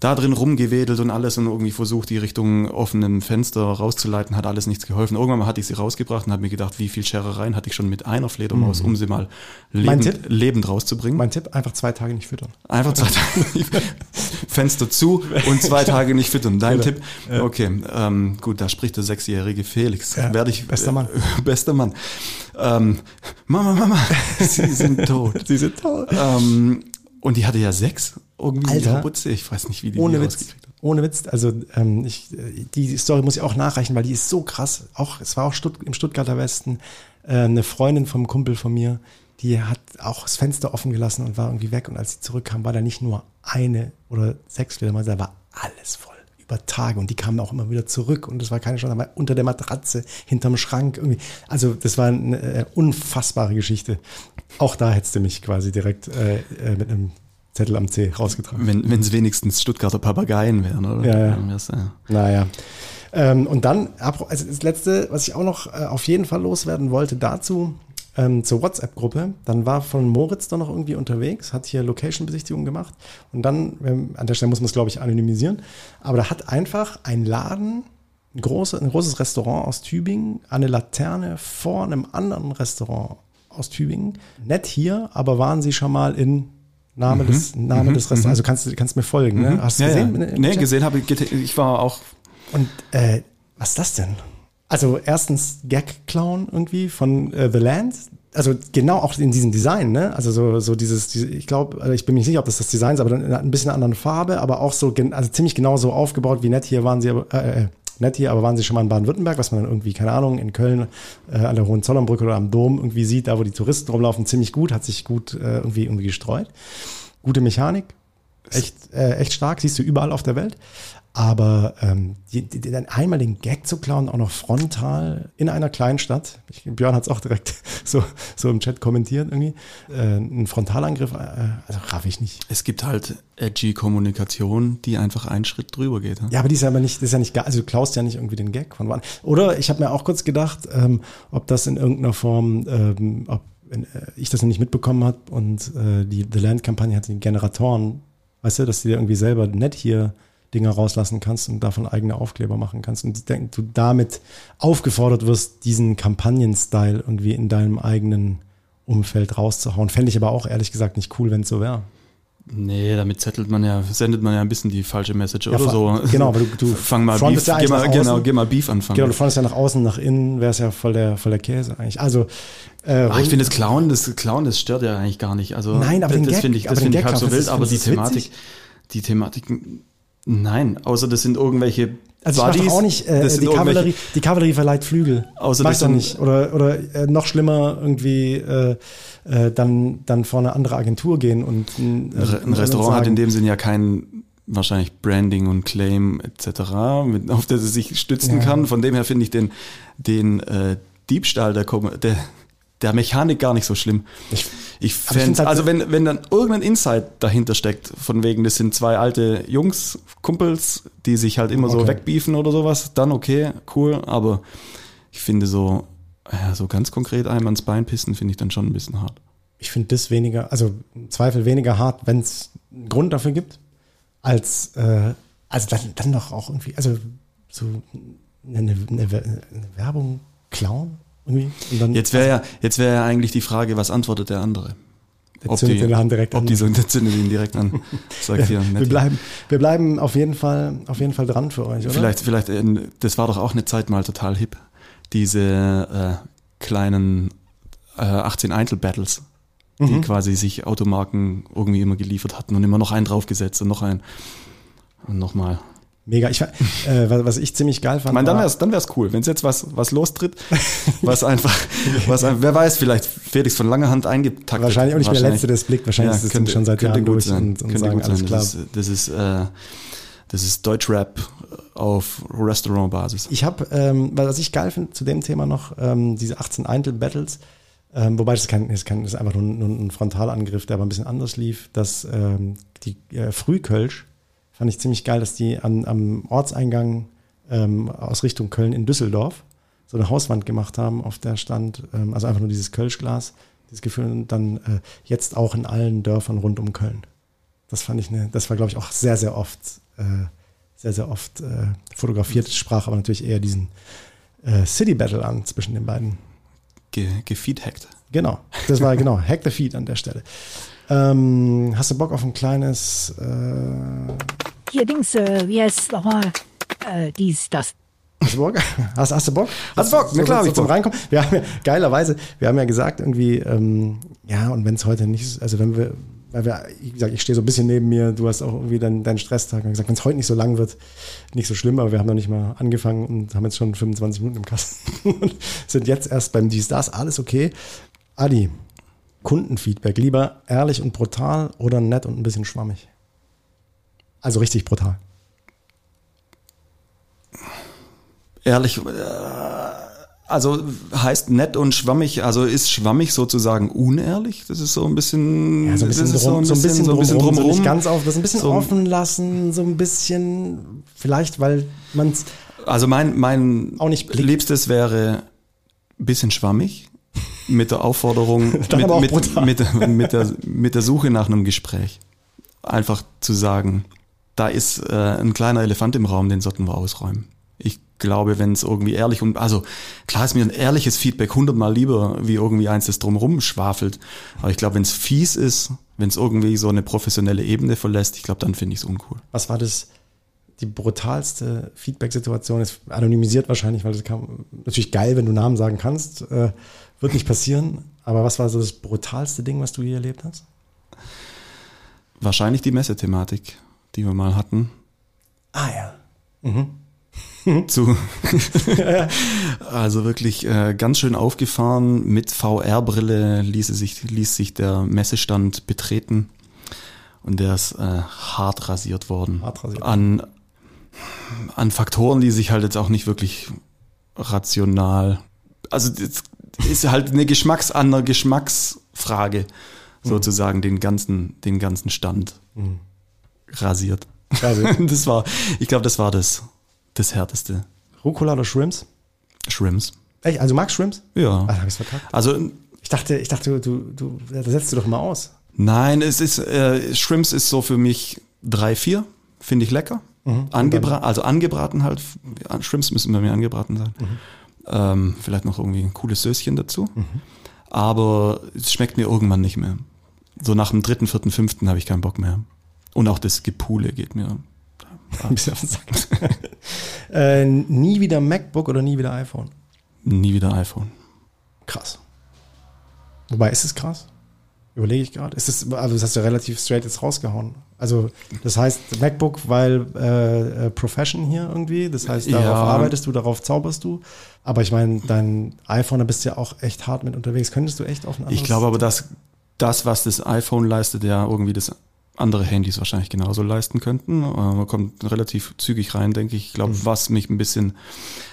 Da drin rumgewedelt und alles und irgendwie versucht, die Richtung offenen Fenster rauszuleiten, hat alles nichts geholfen. Irgendwann mal hatte ich sie rausgebracht und habe mir gedacht, wie viel Scherereien hatte ich schon mit einer Fledermaus, um sie mal Mhm. Lebend, lebend rauszubringen. Mein Tipp, einfach zwei Tage nicht füttern. Einfach zwei Tage nicht, Fenster zu und zwei Tage nicht füttern. Dein. Tipp? Okay, ähm, gut, da spricht der sechsjährige Felix. Ja, Werde ich, bester Mann. Äh, bester Mann. Ähm, Mama, Mama, sie sind tot. Sie sind toll. ähm, und die hatte ja sechs irgendwie Alter. Kapuze. Ich weiß nicht, wie die Ohne die Witz. Ohne Witz. Also ähm, ich, äh, die Story muss ich auch nachreichen, weil die ist so krass. Auch es war auch Stutt im Stuttgarter Westen äh, eine Freundin vom Kumpel von mir, die hat auch das Fenster offen gelassen und war irgendwie weg. Und als sie zurückkam, war da nicht nur eine oder sechs Fledermäuse, da war alles voll über Tage und die kamen auch immer wieder zurück und es war keine Chance, aber unter der Matratze, hinterm Schrank irgendwie. Also das war eine äh, unfassbare Geschichte. Auch da hättest du mich quasi direkt äh, äh, mit einem Zettel am C rausgetragen. Wenn wenn es wenigstens Stuttgarter Papageien wären, oder? Ja, ja. Ja. Naja. Ähm, und dann, also das letzte, was ich auch noch äh, auf jeden Fall loswerden wollte dazu, ähm, zur WhatsApp-Gruppe, dann war von Moritz da noch irgendwie unterwegs, hat hier Location-Besichtigung gemacht und dann, ähm, an der Stelle muss man es glaube ich anonymisieren, aber da hat einfach ein Laden, ein, große, ein großes Restaurant aus Tübingen, eine Laterne vor einem anderen Restaurant aus Tübingen. Nett hier, aber waren sie schon mal in Name des, Name des Restaurants, also kannst du kannst mir folgen, ne? Hast du Mhm. ja, gesehen? Ja. Nee, gesehen habe ich, ich war auch Und äh, was ist das denn? Also erstens Gag-Clown irgendwie von äh, The Land. Also genau auch in diesem Design, ne? Also so, so dieses, diese, ich glaube, also ich bin mir nicht sicher, ob das das Design ist, aber dann in ein bisschen anderen Farbe, aber auch so, also ziemlich genau so aufgebaut wie nett hier waren sie, äh, äh, nett hier, aber waren sie schon mal in Baden-Württemberg, was man dann irgendwie, keine Ahnung, in Köln äh, an der Hohenzollernbrücke oder am Dom irgendwie sieht, da wo die Touristen rumlaufen, ziemlich gut, hat sich gut äh, irgendwie, irgendwie gestreut. Gute Mechanik, echt, äh, echt stark, siehst du überall auf der Welt. Aber ähm, die, die, die, dann einmal den Gag zu klauen, auch noch frontal in einer kleinen Stadt. Ich, Björn hat es auch direkt so, so im Chat kommentiert irgendwie. Äh, ein Frontalangriff, äh, also raff ich nicht. Es gibt halt edgy Kommunikation, die einfach einen Schritt drüber geht. Ja, aber die ist ja aber nicht, das ist ja nicht, also du klaust ja nicht irgendwie den Gag von woanders. Oder ich habe mir auch kurz gedacht, ähm, ob das in irgendeiner Form, ähm, ob wenn äh, ich das noch nicht mitbekommen habe und äh, die The Land-Kampagne hat die Generatoren, weißt du, dass dir irgendwie selber nett hier Dinger rauslassen kannst und davon eigene Aufkleber machen kannst und du damit aufgefordert wirst, diesen Kampagnen-Style irgendwie in deinem eigenen Umfeld rauszuhauen. Fände ich aber auch ehrlich gesagt nicht cool, wenn es so wäre. Nee, damit zettelt man ja, sendet man ja ein bisschen die falsche Message oder fa- so. genau, aber du- du fang mal Beef, ja geh mal, genau, geh mal Beef anfangen. Genau, du fandest ja nach außen, nach innen, wäre es ja voll der, voll der Käse eigentlich. Also, äh, Ah, ich finde das Clown, das Clown, das stört ja eigentlich gar nicht. Also Nein, aber das, den das Gag- finde ich, aber das finde ich halb so wild, aber die Thematik, witzig? die Thematik, nein, außer das sind irgendwelche Also ich Buddies, auch nicht, äh, die, Kavallerie, die Kavallerie verleiht Flügel. Außer ich doch nicht. Oder, oder äh, noch schlimmer, irgendwie äh, äh, dann, dann vor eine andere Agentur gehen und äh, Ein Re- ein Restaurant hat in dem Sinn ja kein wahrscheinlich Branding und Claim etc., mit, auf das es sich stützen Ja. kann. Von dem her finde ich den, den äh, Diebstahl der, der, der Mechanik gar nicht so schlimm. Ich- Ich fände, halt also so- wenn, wenn dann irgendein Insight dahinter steckt, von wegen, das sind zwei alte Jungs, Kumpels, die sich halt immer so Okay. wegbiefen oder sowas, dann okay, cool, aber ich finde so, ja, so ganz konkret einem ans Bein pissen, finde ich dann schon ein bisschen hart. ich finde das weniger, also im Zweifel weniger hart, wenn es einen Grund dafür gibt, als äh, also dann, dann doch auch irgendwie, also so eine, eine, eine Werbung klauen Jetzt wäre ja, jetzt wäre ja eigentlich die Frage, was antwortet der andere? Der zündet in der Hand direkt ob an. die so, der zündet ihn direkt an. Sagt hier, wir bleiben, wir bleiben auf jeden Fall, auf jeden Fall dran für euch, oder? Vielleicht, vielleicht, äh, das war doch auch eine Zeit mal total hip. Diese äh, kleinen äh, 18 Eintel-Battles, die Mhm. quasi sich Automarken irgendwie immer geliefert hatten und immer noch einen draufgesetzt und noch einen und nochmal. Mega. Ich, äh, was, ich ziemlich geil Ich fand. meine, dann war- wär's, dann wär's cool, wenn jetzt was, was lostritt, was einfach, was, ein- wer weiß, vielleicht Felix von langer Hand eingetaktet. Wahrscheinlich auch nicht mehr der Letzte, der es blickt. Wahrscheinlich ist es schon seit könnte Jahren gut durch sein. und, und könnte sagen, sein. alles klar. Das ist, das ist, äh, das ist Deutschrap auf Restaurant-Basis. Ich habe, ähm, was ich geil finde zu dem Thema noch, ähm, diese 18 Eintel-Battles, ähm, wobei das ist, kein, ist, kein, das ist einfach nur ein, nur ein Frontalangriff, der aber ein bisschen anders lief, dass ähm, die äh, Frühkölsch fand ich ziemlich geil, dass die an, am Ortseingang ähm, aus Richtung Köln in Düsseldorf so eine Hauswand gemacht haben, auf der stand, ähm, also einfach nur dieses Kölschglas, dieses Gefühl, und dann äh, jetzt auch in allen Dörfern rund um Köln. Das fand ich eine, das war, glaube ich, auch sehr, sehr oft, äh, sehr, sehr oft äh, fotografiert, sprach aber natürlich eher diesen äh, City Battle an zwischen den beiden. Ge gefeedhackt. Genau, das war genau, Hack the Feed an der Stelle. Ähm, hast du Bock auf ein kleines äh, Hier Dings, äh, wie heißt nochmal? Äh, dies, das. Hast du Bock? Hast, hast du Bock? Hast du Bock? Na klar so, ich zum Bock. Reinkommen. Wir haben ja, geilerweise, wir haben ja gesagt, irgendwie, ähm, ja, und wenn es heute nicht ist, also wenn wir, weil wir, wie gesagt, ich stehe so ein bisschen neben mir, du hast auch irgendwie deinen, deinen Stresstag und gesagt, wenn es heute nicht so lang wird, nicht so schlimm, aber wir haben noch nicht mal angefangen und haben jetzt schon 25 Minuten im Kasten und sind jetzt erst beim Dies, das, alles okay. Adi, Kundenfeedback, lieber ehrlich und brutal oder nett und ein bisschen schwammig? Also richtig brutal. Ehrlich, äh, also heißt nett und schwammig, also ist schwammig sozusagen unehrlich? Das ist so ein bisschen, Ja, so ein bisschen, drum, so ein bisschen, so ein bisschen drumrum, so drumrum. nicht ganz auf, das ein bisschen So- offen lassen, so ein bisschen, vielleicht, weil man es, Also mein, mein Auch nicht blickt. Liebstes wäre ein bisschen schwammig mit der Aufforderung, mit, mit, mit, mit, der, mit der Suche nach einem Gespräch. Einfach zu sagen, da ist äh, ein kleiner Elefant im Raum, den sollten wir ausräumen. Ich glaube, wenn es irgendwie ehrlich und, also klar ist mir ein ehrliches Feedback hundertmal lieber, wie irgendwie eins, das drumherum schwafelt. Aber ich glaube, wenn es fies ist, wenn es irgendwie so eine professionelle Ebene verlässt, ich glaube, dann finde ich es uncool. was war das, die brutalste Feedback-Situation, ist anonymisiert wahrscheinlich, weil das kam, natürlich geil, wenn du Namen sagen kannst, äh, wird nicht passieren, aber was war so das brutalste Ding, was du hier erlebt hast? Wahrscheinlich die Messethematik, die wir mal hatten. Ah ja. zu also wirklich äh, ganz schön aufgefahren. Mit VR-Brille ließ sich ließ sich der Messestand betreten. Und der ist äh, hart rasiert worden. Hart rasiert. an an Faktoren, die sich halt jetzt auch nicht wirklich rational also das ist halt eine Geschmacks an einer Geschmacksfrage sozusagen den ganzen den ganzen Stand rasiert. Also, Das war ich glaube, das war das das härteste. Rucola oder Shrimps? Shrimps. Echt? Also du magst Shrimps? Ja. Ah, hab ich's verkackt. Also Ich dachte, ich dachte, du, du, das setzt du doch mal aus. Nein, es ist, äh, Shrimps ist so für mich drei, vier, finde ich lecker. Angebra also angebraten halt. Shrimps müssen bei mir angebraten sein. Ähm, vielleicht noch irgendwie ein cooles Söschen dazu. Aber es schmeckt mir irgendwann nicht mehr. So nach dem dritten, vierten, fünften habe ich keinen Bock mehr. Und auch das Gepule geht mir. Ein bisschen auf den Sack. äh, nie wieder MacBook oder nie wieder iPhone. Nie wieder iPhone. Krass. Wobei, ist es krass? Überlege ich gerade. Ist es, also das hast du ja relativ straight jetzt rausgehauen. Also das heißt MacBook, weil äh, äh, Profession hier irgendwie. Das heißt, darauf Ja. arbeitest du, darauf zauberst du. Aber ich meine, dein iPhone, da bist du ja auch echt hart mit unterwegs. Könntest du echt auf ein anderes? Ich glaube aber, dass das, was das iPhone leistet, ja irgendwie das andere Handys wahrscheinlich genauso leisten könnten. Äh, Man kommt relativ zügig rein, denke ich. Ich glaube, was mich ein bisschen,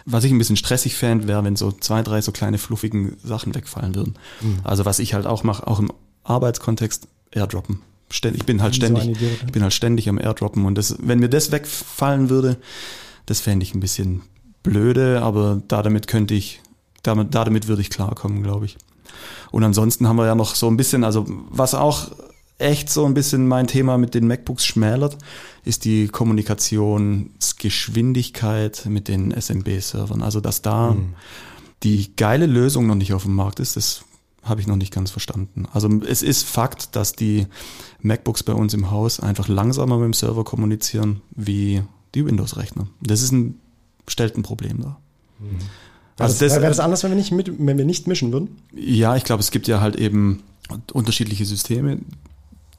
was ich ein bisschen stressig fände, wäre, wenn so zwei, drei so kleine fluffigen Sachen wegfallen würden. Also was ich halt auch mache, auch im Arbeitskontext, Airdroppen. Ich bin halt so ständig, Idiot, ne? ich bin halt ständig am Airdroppen und das, wenn mir das wegfallen würde, das fände ich ein bisschen blöde, aber da damit könnte ich, damit, da damit würde ich klarkommen, glaube ich. Und ansonsten haben wir ja noch so ein bisschen, also was auch echt so ein bisschen mein Thema mit den MacBooks schmälert, ist die Kommunikationsgeschwindigkeit mit den SMB-Servern. Also dass da die geile Lösung noch nicht auf dem Markt ist, das habe ich noch nicht ganz verstanden. Also es ist Fakt, dass die MacBooks bei uns im Haus einfach langsamer mit dem Server kommunizieren wie die Windows-Rechner. Das ist ein, stellt ein Problem dar. Wäre Also das, das- wäre das anders, wenn wir, nicht mit, wenn wir nicht mischen würden? Ja, ich glaube, es gibt ja halt eben unterschiedliche Systeme,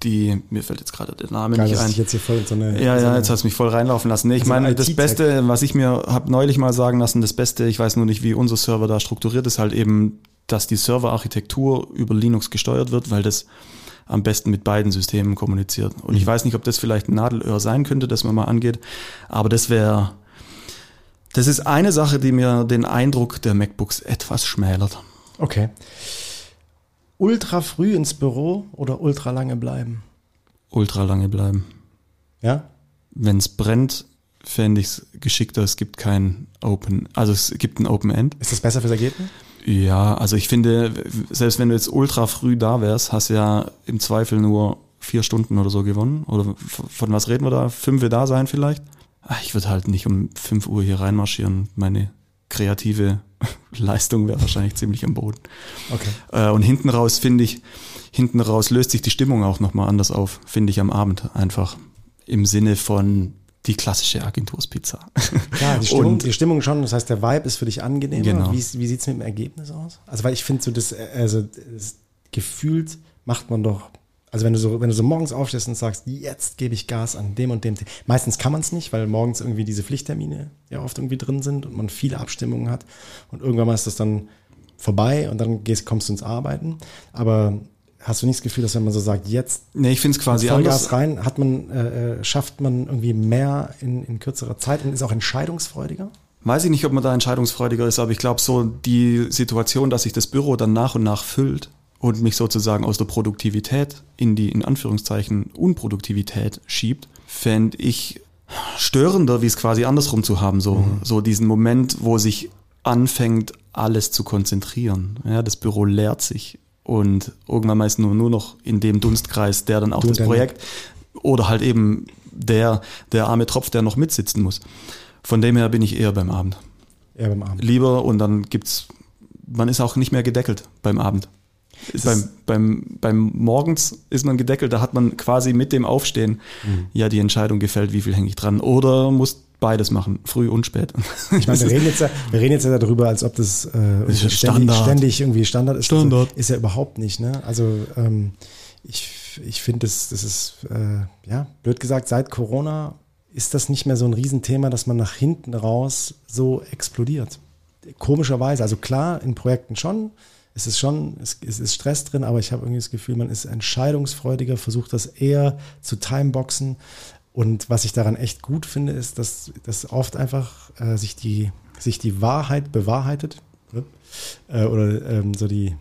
die, mir fällt jetzt gerade der Name Geil, nicht dass ein. ich jetzt hier voll so eine. Ja, so ja, eine- jetzt hast du mich voll reinlaufen lassen. Nee, ich Also meine, das. Beste, was ich mir habe neulich mal sagen lassen, das Beste, ich weiß nur nicht, wie unser Server da strukturiert ist, halt eben, dass die Serverarchitektur über Linux gesteuert wird, weil das am besten mit beiden Systemen kommuniziert. Und Mhm. ich weiß nicht, ob das vielleicht ein Nadelöhr sein könnte, das man mal angeht, aber das wäre, das ist eine Sache, die mir den Eindruck der MacBooks etwas schmälert. Okay. Ultra früh ins Büro oder ultra lange bleiben? Ultra lange bleiben. Ja? Wenn es brennt, fände ich es geschickter, es gibt kein Open, also es gibt ein Open End. Ist das besser fürs Ergebnis? Ja, also ich finde, selbst wenn du jetzt ultra früh da wärst, hast du ja im Zweifel nur vier Stunden oder so gewonnen. Oder von was reden wir da? Fünf wir da sein vielleicht? Ach, Ich würde halt nicht um fünf Uhr hier reinmarschieren. Meine kreative Leistung wäre wahrscheinlich ziemlich am Boden. Okay. Äh, Und hinten raus finde ich, hinten raus löst sich die Stimmung auch nochmal anders auf, finde ich am Abend einfach. Im Sinne von die klassische Agenturspizza. Ja, die Stimmung, Und- die Stimmung schon. Das heißt, der Vibe ist für dich angenehmer. Genau. Wie, wie sieht es mit dem Ergebnis aus? Also, weil ich finde, so das, äh, also das gefühlt macht man doch. Also wenn du so, wenn du so morgens aufstehst und sagst, jetzt gebe ich Gas an dem und dem. Meistens kann man es nicht, weil morgens irgendwie diese Pflichttermine ja oft irgendwie drin sind und man viele Abstimmungen hat. Und irgendwann mal ist das dann vorbei und dann gehst, kommst du ins Arbeiten. Aber hast du nicht das Gefühl, dass wenn man so sagt, jetzt nee, ich finde es quasi Vollgas anders. rein, hat man, äh, äh, schafft man irgendwie mehr in, in kürzerer Zeit und ist auch entscheidungsfreudiger? Weiß ich nicht, ob man da entscheidungsfreudiger ist, aber ich glaube so die Situation, dass sich das Büro dann nach und nach füllt und mich sozusagen aus der Produktivität in die, in Anführungszeichen, Unproduktivität schiebt, fände ich störender, wie es quasi andersrum zu haben, so, so diesen Moment, wo sich anfängt, alles zu konzentrieren. Ja, das Büro leert sich und irgendwann meist nur, nur noch in dem Dunstkreis, der dann auch Du das Projekt oder halt eben der, der arme Tropf, der noch mitsitzen muss. Von dem her bin ich eher beim Abend. Eher beim Abend. Lieber und dann gibt's, man ist auch nicht mehr gedeckelt beim Abend. Beim, beim, beim Morgens ist man gedeckelt, da hat man quasi mit dem Aufstehen Mhm. ja die Entscheidung gefällt, wie viel hänge ich dran. Oder muss beides machen, früh und spät. Ich meine, wir reden jetzt ja, wir reden jetzt ja darüber, als ob das, äh, ja ständig, Standard. ständig irgendwie Standard ist. Standard. Ist ja überhaupt nicht, ne? Also ähm, ich, ich finde, das, das ist, äh, ja, blöd gesagt, seit Corona ist das nicht mehr so ein Riesenthema, dass man nach hinten raus so explodiert. Komischerweise, also klar, in Projekten schon, es ist schon, es, es ist Stress drin, aber ich habe irgendwie das Gefühl, man ist entscheidungsfreudiger, versucht das eher zu timeboxen. Und was ich daran echt gut finde, ist, dass, dass oft einfach äh, sich, die, sich die Wahrheit bewahrheitet ne? äh, oder ähm, so die,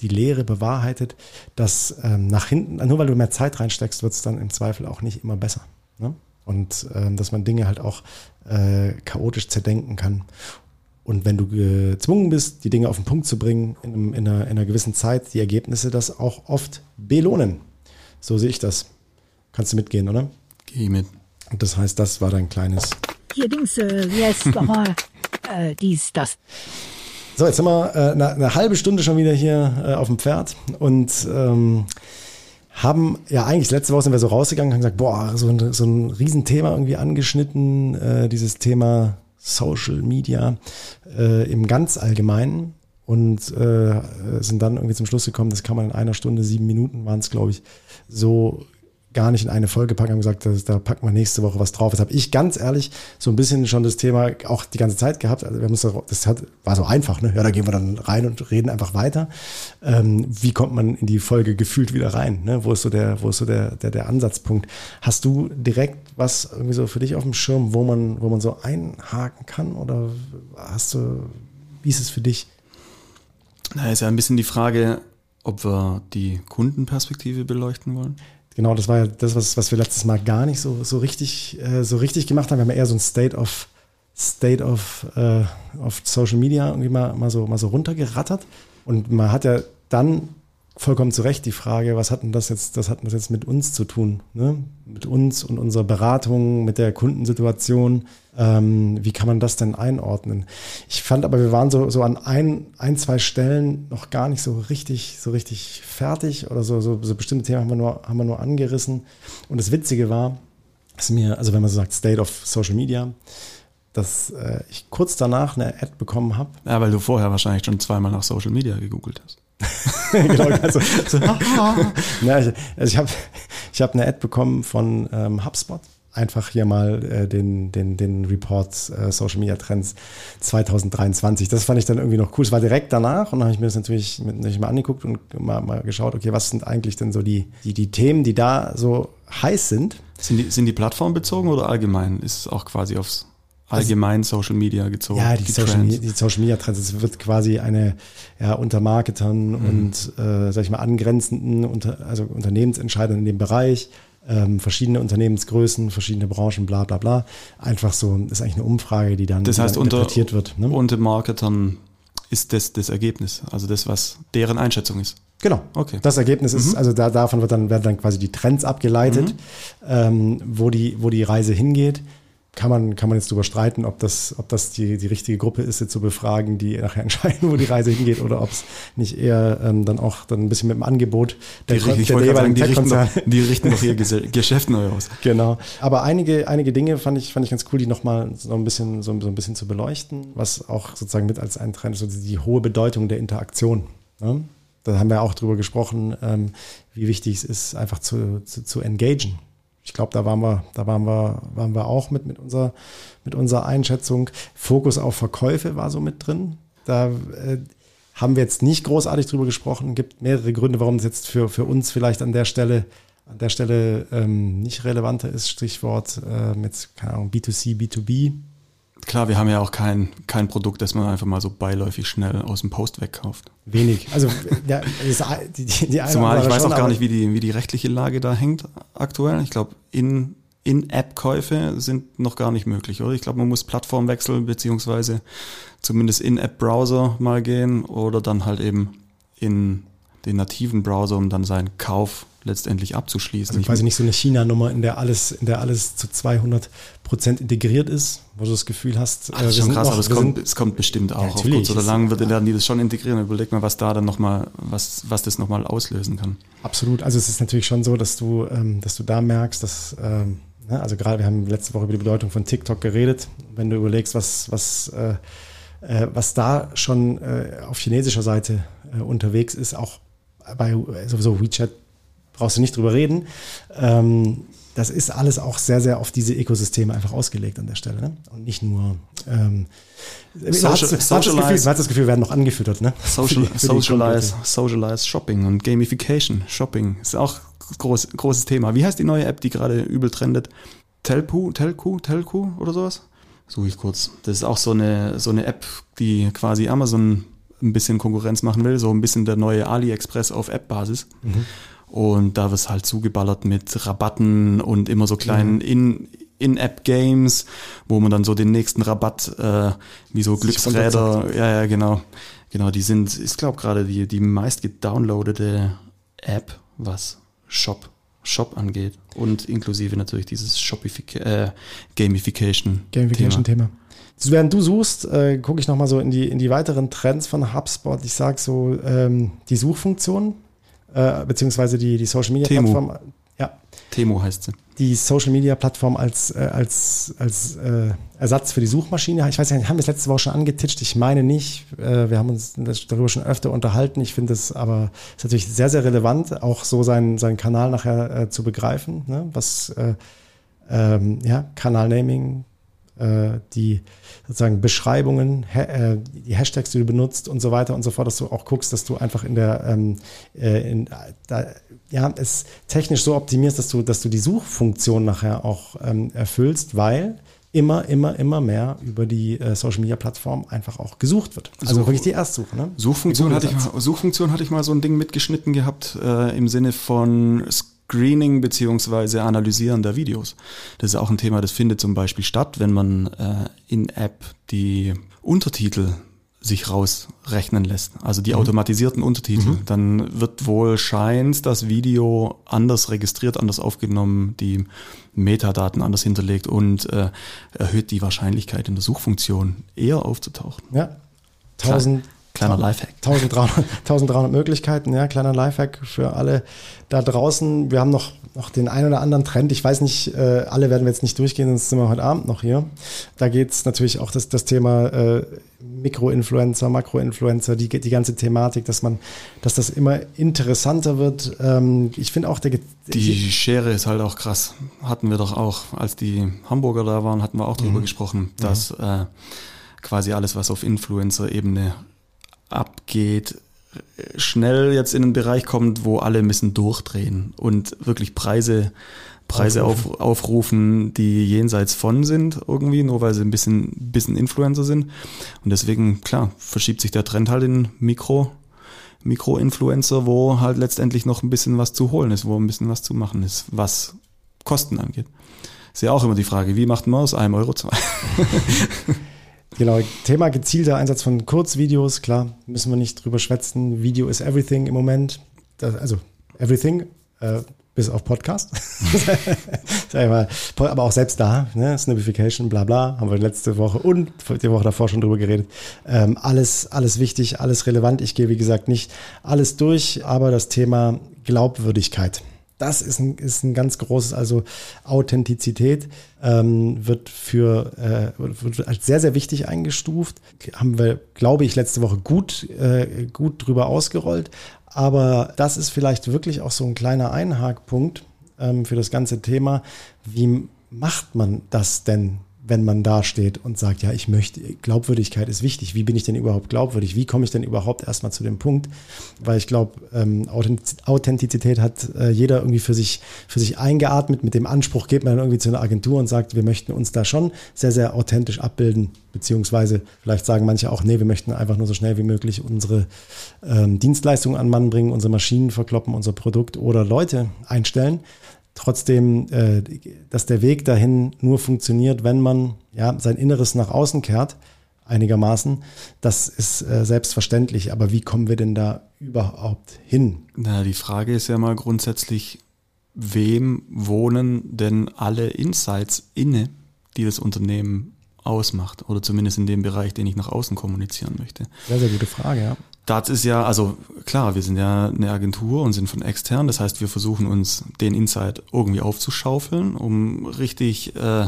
die Lehre bewahrheitet, dass ähm, nach hinten, nur weil du mehr Zeit reinsteckst, wird es dann im Zweifel auch nicht immer besser. Ne? Und ähm, dass man Dinge halt auch äh, chaotisch zerdenken kann. Und wenn du gezwungen bist, die Dinge auf den Punkt zu bringen, in, einem, in, einer, in einer gewissen Zeit, die Ergebnisse das auch oft belohnen. So sehe ich das. Kannst du mitgehen, oder? Geh mit. Und das heißt, das war dein kleines. Hier Dings, äh, wie heißt nochmal? Äh, dies, das. So, jetzt sind wir äh, eine, eine halbe Stunde schon wieder hier äh, auf dem Pferd und ähm, haben ja eigentlich letzte Woche sind wir so rausgegangen und haben gesagt, boah, so ein, so ein Riesenthema irgendwie angeschnitten, äh, dieses Thema Social Media äh, im ganz Allgemeinen und äh, sind dann irgendwie zum Schluss gekommen, das kann man in einer Stunde, sieben Minuten waren es, glaube ich, so gar nicht in eine Folge packen, haben gesagt, da packen wir nächste Woche was drauf. Das habe ich ganz ehrlich so ein bisschen schon das Thema auch die ganze Zeit gehabt. Also wir uns, das hat, war so einfach, ne? Ja, da gehen wir dann rein und reden einfach weiter. Ähm, wie kommt man in die Folge gefühlt wieder rein? Ne? Wo ist so der, wo ist so der, der, der Ansatzpunkt? Hast du direkt was irgendwie so für dich auf dem Schirm, wo man, wo man so einhaken kann? Oder hast du, wie ist es für dich? Na, ist ja ein bisschen die Frage, ob wir die Kundenperspektive beleuchten wollen. Genau, das war ja das, was, was wir letztes Mal gar nicht so, so, richtig, äh, so richtig gemacht haben. Wir haben ja eher so ein State of, State of, äh, of Social Media irgendwie mal, mal, so, mal so runtergerattert. Und man hat ja dann vollkommen zu Recht die Frage, was hat denn das jetzt, das hat das jetzt mit uns zu tun? Ne? Mit uns und unserer Beratung, mit der Kundensituation. Ähm, wie kann man das denn einordnen? Ich fand aber, wir waren so, so an ein, ein, zwei Stellen noch gar nicht so richtig, so richtig fertig oder so, so, so bestimmte Themen haben wir nur, haben wir nur angerissen. Und das Witzige war, dass mir, also wenn man so sagt, State of Social Media, dass äh, ich kurz danach eine Ad bekommen habe. Ja, weil du vorher wahrscheinlich schon zweimal nach Social Media gegoogelt hast. genau, also, so, ja, ich, also ich habe ich hab eine Ad bekommen von ähm, HubSpot. Einfach hier mal äh, den, den, den Report äh, Social Media Trends 2023. Das fand ich dann irgendwie noch cool. Es war direkt danach und dann habe ich mir das natürlich, mit, natürlich mal angeguckt und mal, mal geschaut, okay, was sind eigentlich denn so die, die, die Themen, die da so heiß sind. Sind die, sind die plattformbezogen oder allgemein? Ist es auch quasi aufs allgemein Social Media gezogen. Ja, die, die Social, Media, die Social Media Trends. Es wird quasi eine, ja, unter Marketern mhm. und, äh, sag ich mal, angrenzenden, unter, also Unternehmensentscheidern in dem Bereich, ähm, verschiedene Unternehmensgrößen, verschiedene Branchen, bla, bla, bla. Einfach so, ist eigentlich eine Umfrage, die dann das heißt, interpretiert unter, wird. Ne? Unter Marketern ist das das Ergebnis, also das, was deren Einschätzung ist. Genau. Okay. Das Ergebnis ist, mhm. also da, davon wird dann, werden dann quasi die Trends abgeleitet, mhm. ähm, wo, die, wo die Reise hingeht kann man, kann man jetzt darüber streiten, ob das, ob das die, die richtige Gruppe ist, jetzt zu befragen, die nachher entscheiden, wo die Reise hingeht, oder ob es nicht eher ähm, dann auch dann ein bisschen mit dem Angebot der, die, ich der jeweiligen die richten, doch, die richten doch ihr Geschäft neu aus. Genau. Aber einige, einige Dinge fand ich, fand ich ganz cool, die nochmal so ein bisschen, so, so ein bisschen zu beleuchten, was auch sozusagen mit als ein Trend ist, so die hohe Bedeutung der Interaktion. Ne? Da haben wir auch drüber gesprochen, ähm, wie wichtig es ist, einfach zu, zu, zu engagen ich glaube, da waren wir, da waren wir, waren wir auch mit, mit unserer, mit unserer Einschätzung. Fokus auf Verkäufe war so mit drin. Da äh, haben wir jetzt nicht großartig drüber gesprochen. Gibt mehrere Gründe, warum es jetzt für, für uns vielleicht an der Stelle, an der Stelle ähm, nicht relevanter ist. Stichwort äh, mit, keine Ahnung, B2C, B2B. Klar, wir haben ja auch kein, kein Produkt, das man einfach mal so beiläufig schnell aus dem Post wegkauft. Wenig. Also ja, die, die, die Zumal ich weiß schon, auch gar nicht, wie die, wie die rechtliche Lage da hängt aktuell. Ich glaube, in, In-App-Käufe sind noch gar nicht möglich, oder? Ich glaube, man muss Plattform wechseln, beziehungsweise zumindest In-App-Browser mal gehen oder dann halt eben in den nativen Browser, um dann seinen Kauf letztendlich abzuschließen. Also quasi nicht so eine China-Nummer, in der alles, in der alles zu 200 Prozent integriert ist, wo du das Gefühl hast, Ach, das ist schon krass, noch, aber es kommt, es kommt bestimmt auch. Ja, auf kurz oder lang wird, werden die das schon integrieren. Überleg mal, was da dann nochmal, was, was das nochmal auslösen kann. Absolut. Also es ist natürlich schon so, dass du, ähm, dass du da merkst, dass, ähm, ne, also gerade wir haben letzte Woche über die Bedeutung von TikTok geredet. Wenn du überlegst, was, was, äh, äh, was da schon äh, auf chinesischer Seite äh, unterwegs ist, auch bei sowieso WeChat brauchst du nicht drüber reden. Ähm, das ist alles auch sehr, sehr auf diese Ökosysteme einfach ausgelegt an der Stelle. Ne? Und nicht nur. Ähm, Social, man, hat, das Gefühl, man hat das Gefühl, werden noch angefüttert. Ne? Social, für die, für socialize, socialize Shopping und Gamification Shopping ist auch groß, großes Thema. Wie heißt die neue App, die gerade übel trendet? Telpu, Telku, Telku oder sowas? Suche ich kurz. Das ist auch so eine, so eine App, die quasi Amazon ein bisschen Konkurrenz machen will, so ein bisschen der neue AliExpress auf App-Basis. Mhm. Und da wird es halt zugeballert mit Rabatten und immer so kleinen mhm. in In-App-Games, wo man dann so den nächsten Rabatt, äh, wie so Glücksräder, ja, ja, genau. Genau, die sind, ich glaube gerade die, die meist gedownloadete App, was Shop, Shop angeht. Und inklusive natürlich dieses Shopific äh, Gamification. Gamification-Thema. Während du suchst, äh, gucke ich nochmal so in die, in die weiteren Trends von HubSpot. Ich sage so, ähm, die Suchfunktion, äh, beziehungsweise die, die Social Media Plattform. Ja. Temo heißt sie. Die Social Media Plattform als, äh, als, als äh, Ersatz für die Suchmaschine. Ich weiß nicht, haben wir es letzte Woche schon angetitscht? Ich meine nicht. Äh, wir haben uns darüber schon öfter unterhalten. Ich finde es aber ist natürlich sehr, sehr relevant, auch so seinen, seinen Kanal nachher äh, zu begreifen. Ne? Was äh, ähm, ja, Kanalnaming, äh, die sozusagen Beschreibungen, äh, die Hashtags, die du benutzt und so weiter und so fort, dass du auch guckst, dass du einfach in der ähm, äh, in, da, ja, es technisch so optimierst, dass du, dass du die Suchfunktion nachher auch ähm, erfüllst, weil immer, immer, immer mehr über die äh, Social Media Plattform einfach auch gesucht wird. Also Such, wirklich die Erstsuche. Ne? Suchfunktion, hatte ich mal, Suchfunktion hatte ich mal so ein Ding mitgeschnitten gehabt äh, im Sinne von Screening beziehungsweise Analysieren der Videos. Das ist auch ein Thema, das findet zum Beispiel statt, wenn man äh, in App die Untertitel sich rausrechnen lässt. Also die mhm. automatisierten Untertitel. Mhm. Dann wird wohl scheint das Video anders registriert, anders aufgenommen, die Metadaten anders hinterlegt und äh, erhöht die Wahrscheinlichkeit in der Suchfunktion eher aufzutauchen. Ja. 1000, Kleiner Lifehack. 1300, 1300 Möglichkeiten, ja, kleiner Lifehack für alle da draußen. Wir haben noch, noch den einen oder anderen Trend. Ich weiß nicht, äh, alle werden wir jetzt nicht durchgehen, sonst sind wir heute Abend noch hier. Da geht es natürlich auch das, das Thema äh, Mikroinfluencer, Makroinfluencer, die, die ganze Thematik, dass man, dass das immer interessanter wird. Ähm, ich finde auch der Die Schere ist halt auch krass. Hatten wir doch auch, als die Hamburger da waren, hatten wir auch drüber mhm. gesprochen, dass mhm. äh, quasi alles, was auf Influencer-Ebene abgeht, schnell jetzt in einen Bereich kommt, wo alle bisschen durchdrehen und wirklich Preise, Preise aufrufen. Auf, aufrufen, die jenseits von sind irgendwie, nur weil sie ein bisschen, bisschen Influencer sind. Und deswegen, klar, verschiebt sich der Trend halt in Mikro, Mikro-Influencer, wo halt letztendlich noch ein bisschen was zu holen ist, wo ein bisschen was zu machen ist, was Kosten angeht. Ist ja auch immer die Frage, wie macht man aus einem Euro zwei? Genau, Thema gezielter Einsatz von Kurzvideos, klar, müssen wir nicht drüber schwätzen. Video ist everything im Moment. Das, also everything, äh, bis auf Podcast. Sag ich mal, aber auch selbst da, ne? Snipification, bla bla, haben wir letzte Woche und die Woche davor schon drüber geredet. Ähm, alles, alles wichtig, alles relevant. Ich gehe, wie gesagt, nicht alles durch, aber das Thema Glaubwürdigkeit. Das ist ein, ist ein ganz großes, also Authentizität ähm, wird für äh, wird als sehr, sehr wichtig eingestuft. Haben wir, glaube ich, letzte Woche gut, äh, gut drüber ausgerollt. Aber das ist vielleicht wirklich auch so ein kleiner Einhakpunkt ähm, für das ganze Thema. Wie macht man das denn wenn man da steht und sagt, ja, ich möchte, Glaubwürdigkeit ist wichtig. Wie bin ich denn überhaupt glaubwürdig? Wie komme ich denn überhaupt erstmal zu dem Punkt? Weil ich glaube, ähm, Authentizität hat äh, jeder irgendwie für sich, für sich eingeatmet. Mit dem Anspruch geht man dann irgendwie zu einer Agentur und sagt, wir möchten uns da schon sehr, sehr authentisch abbilden. Beziehungsweise vielleicht sagen manche auch, nee, wir möchten einfach nur so schnell wie möglich unsere ähm, Dienstleistungen an Mann bringen, unsere Maschinen verkloppen, unser Produkt oder Leute einstellen trotzdem, äh, dass der Weg dahin nur funktioniert, wenn man ja sein Inneres nach außen kehrt, einigermaßen. Das ist äh, selbstverständlich. Aber wie kommen wir denn da überhaupt hin? Na, die Frage ist ja mal grundsätzlich, wem wohnen denn alle Insights inne, die das Unternehmen ausmacht oder zumindest in dem Bereich, den ich nach außen kommunizieren möchte. Sehr, sehr gute Frage, ja. Das ist ja, also klar, wir sind ja eine Agentur und sind von extern. Das heißt, wir versuchen uns den Insight irgendwie aufzuschaufeln, um richtig, äh,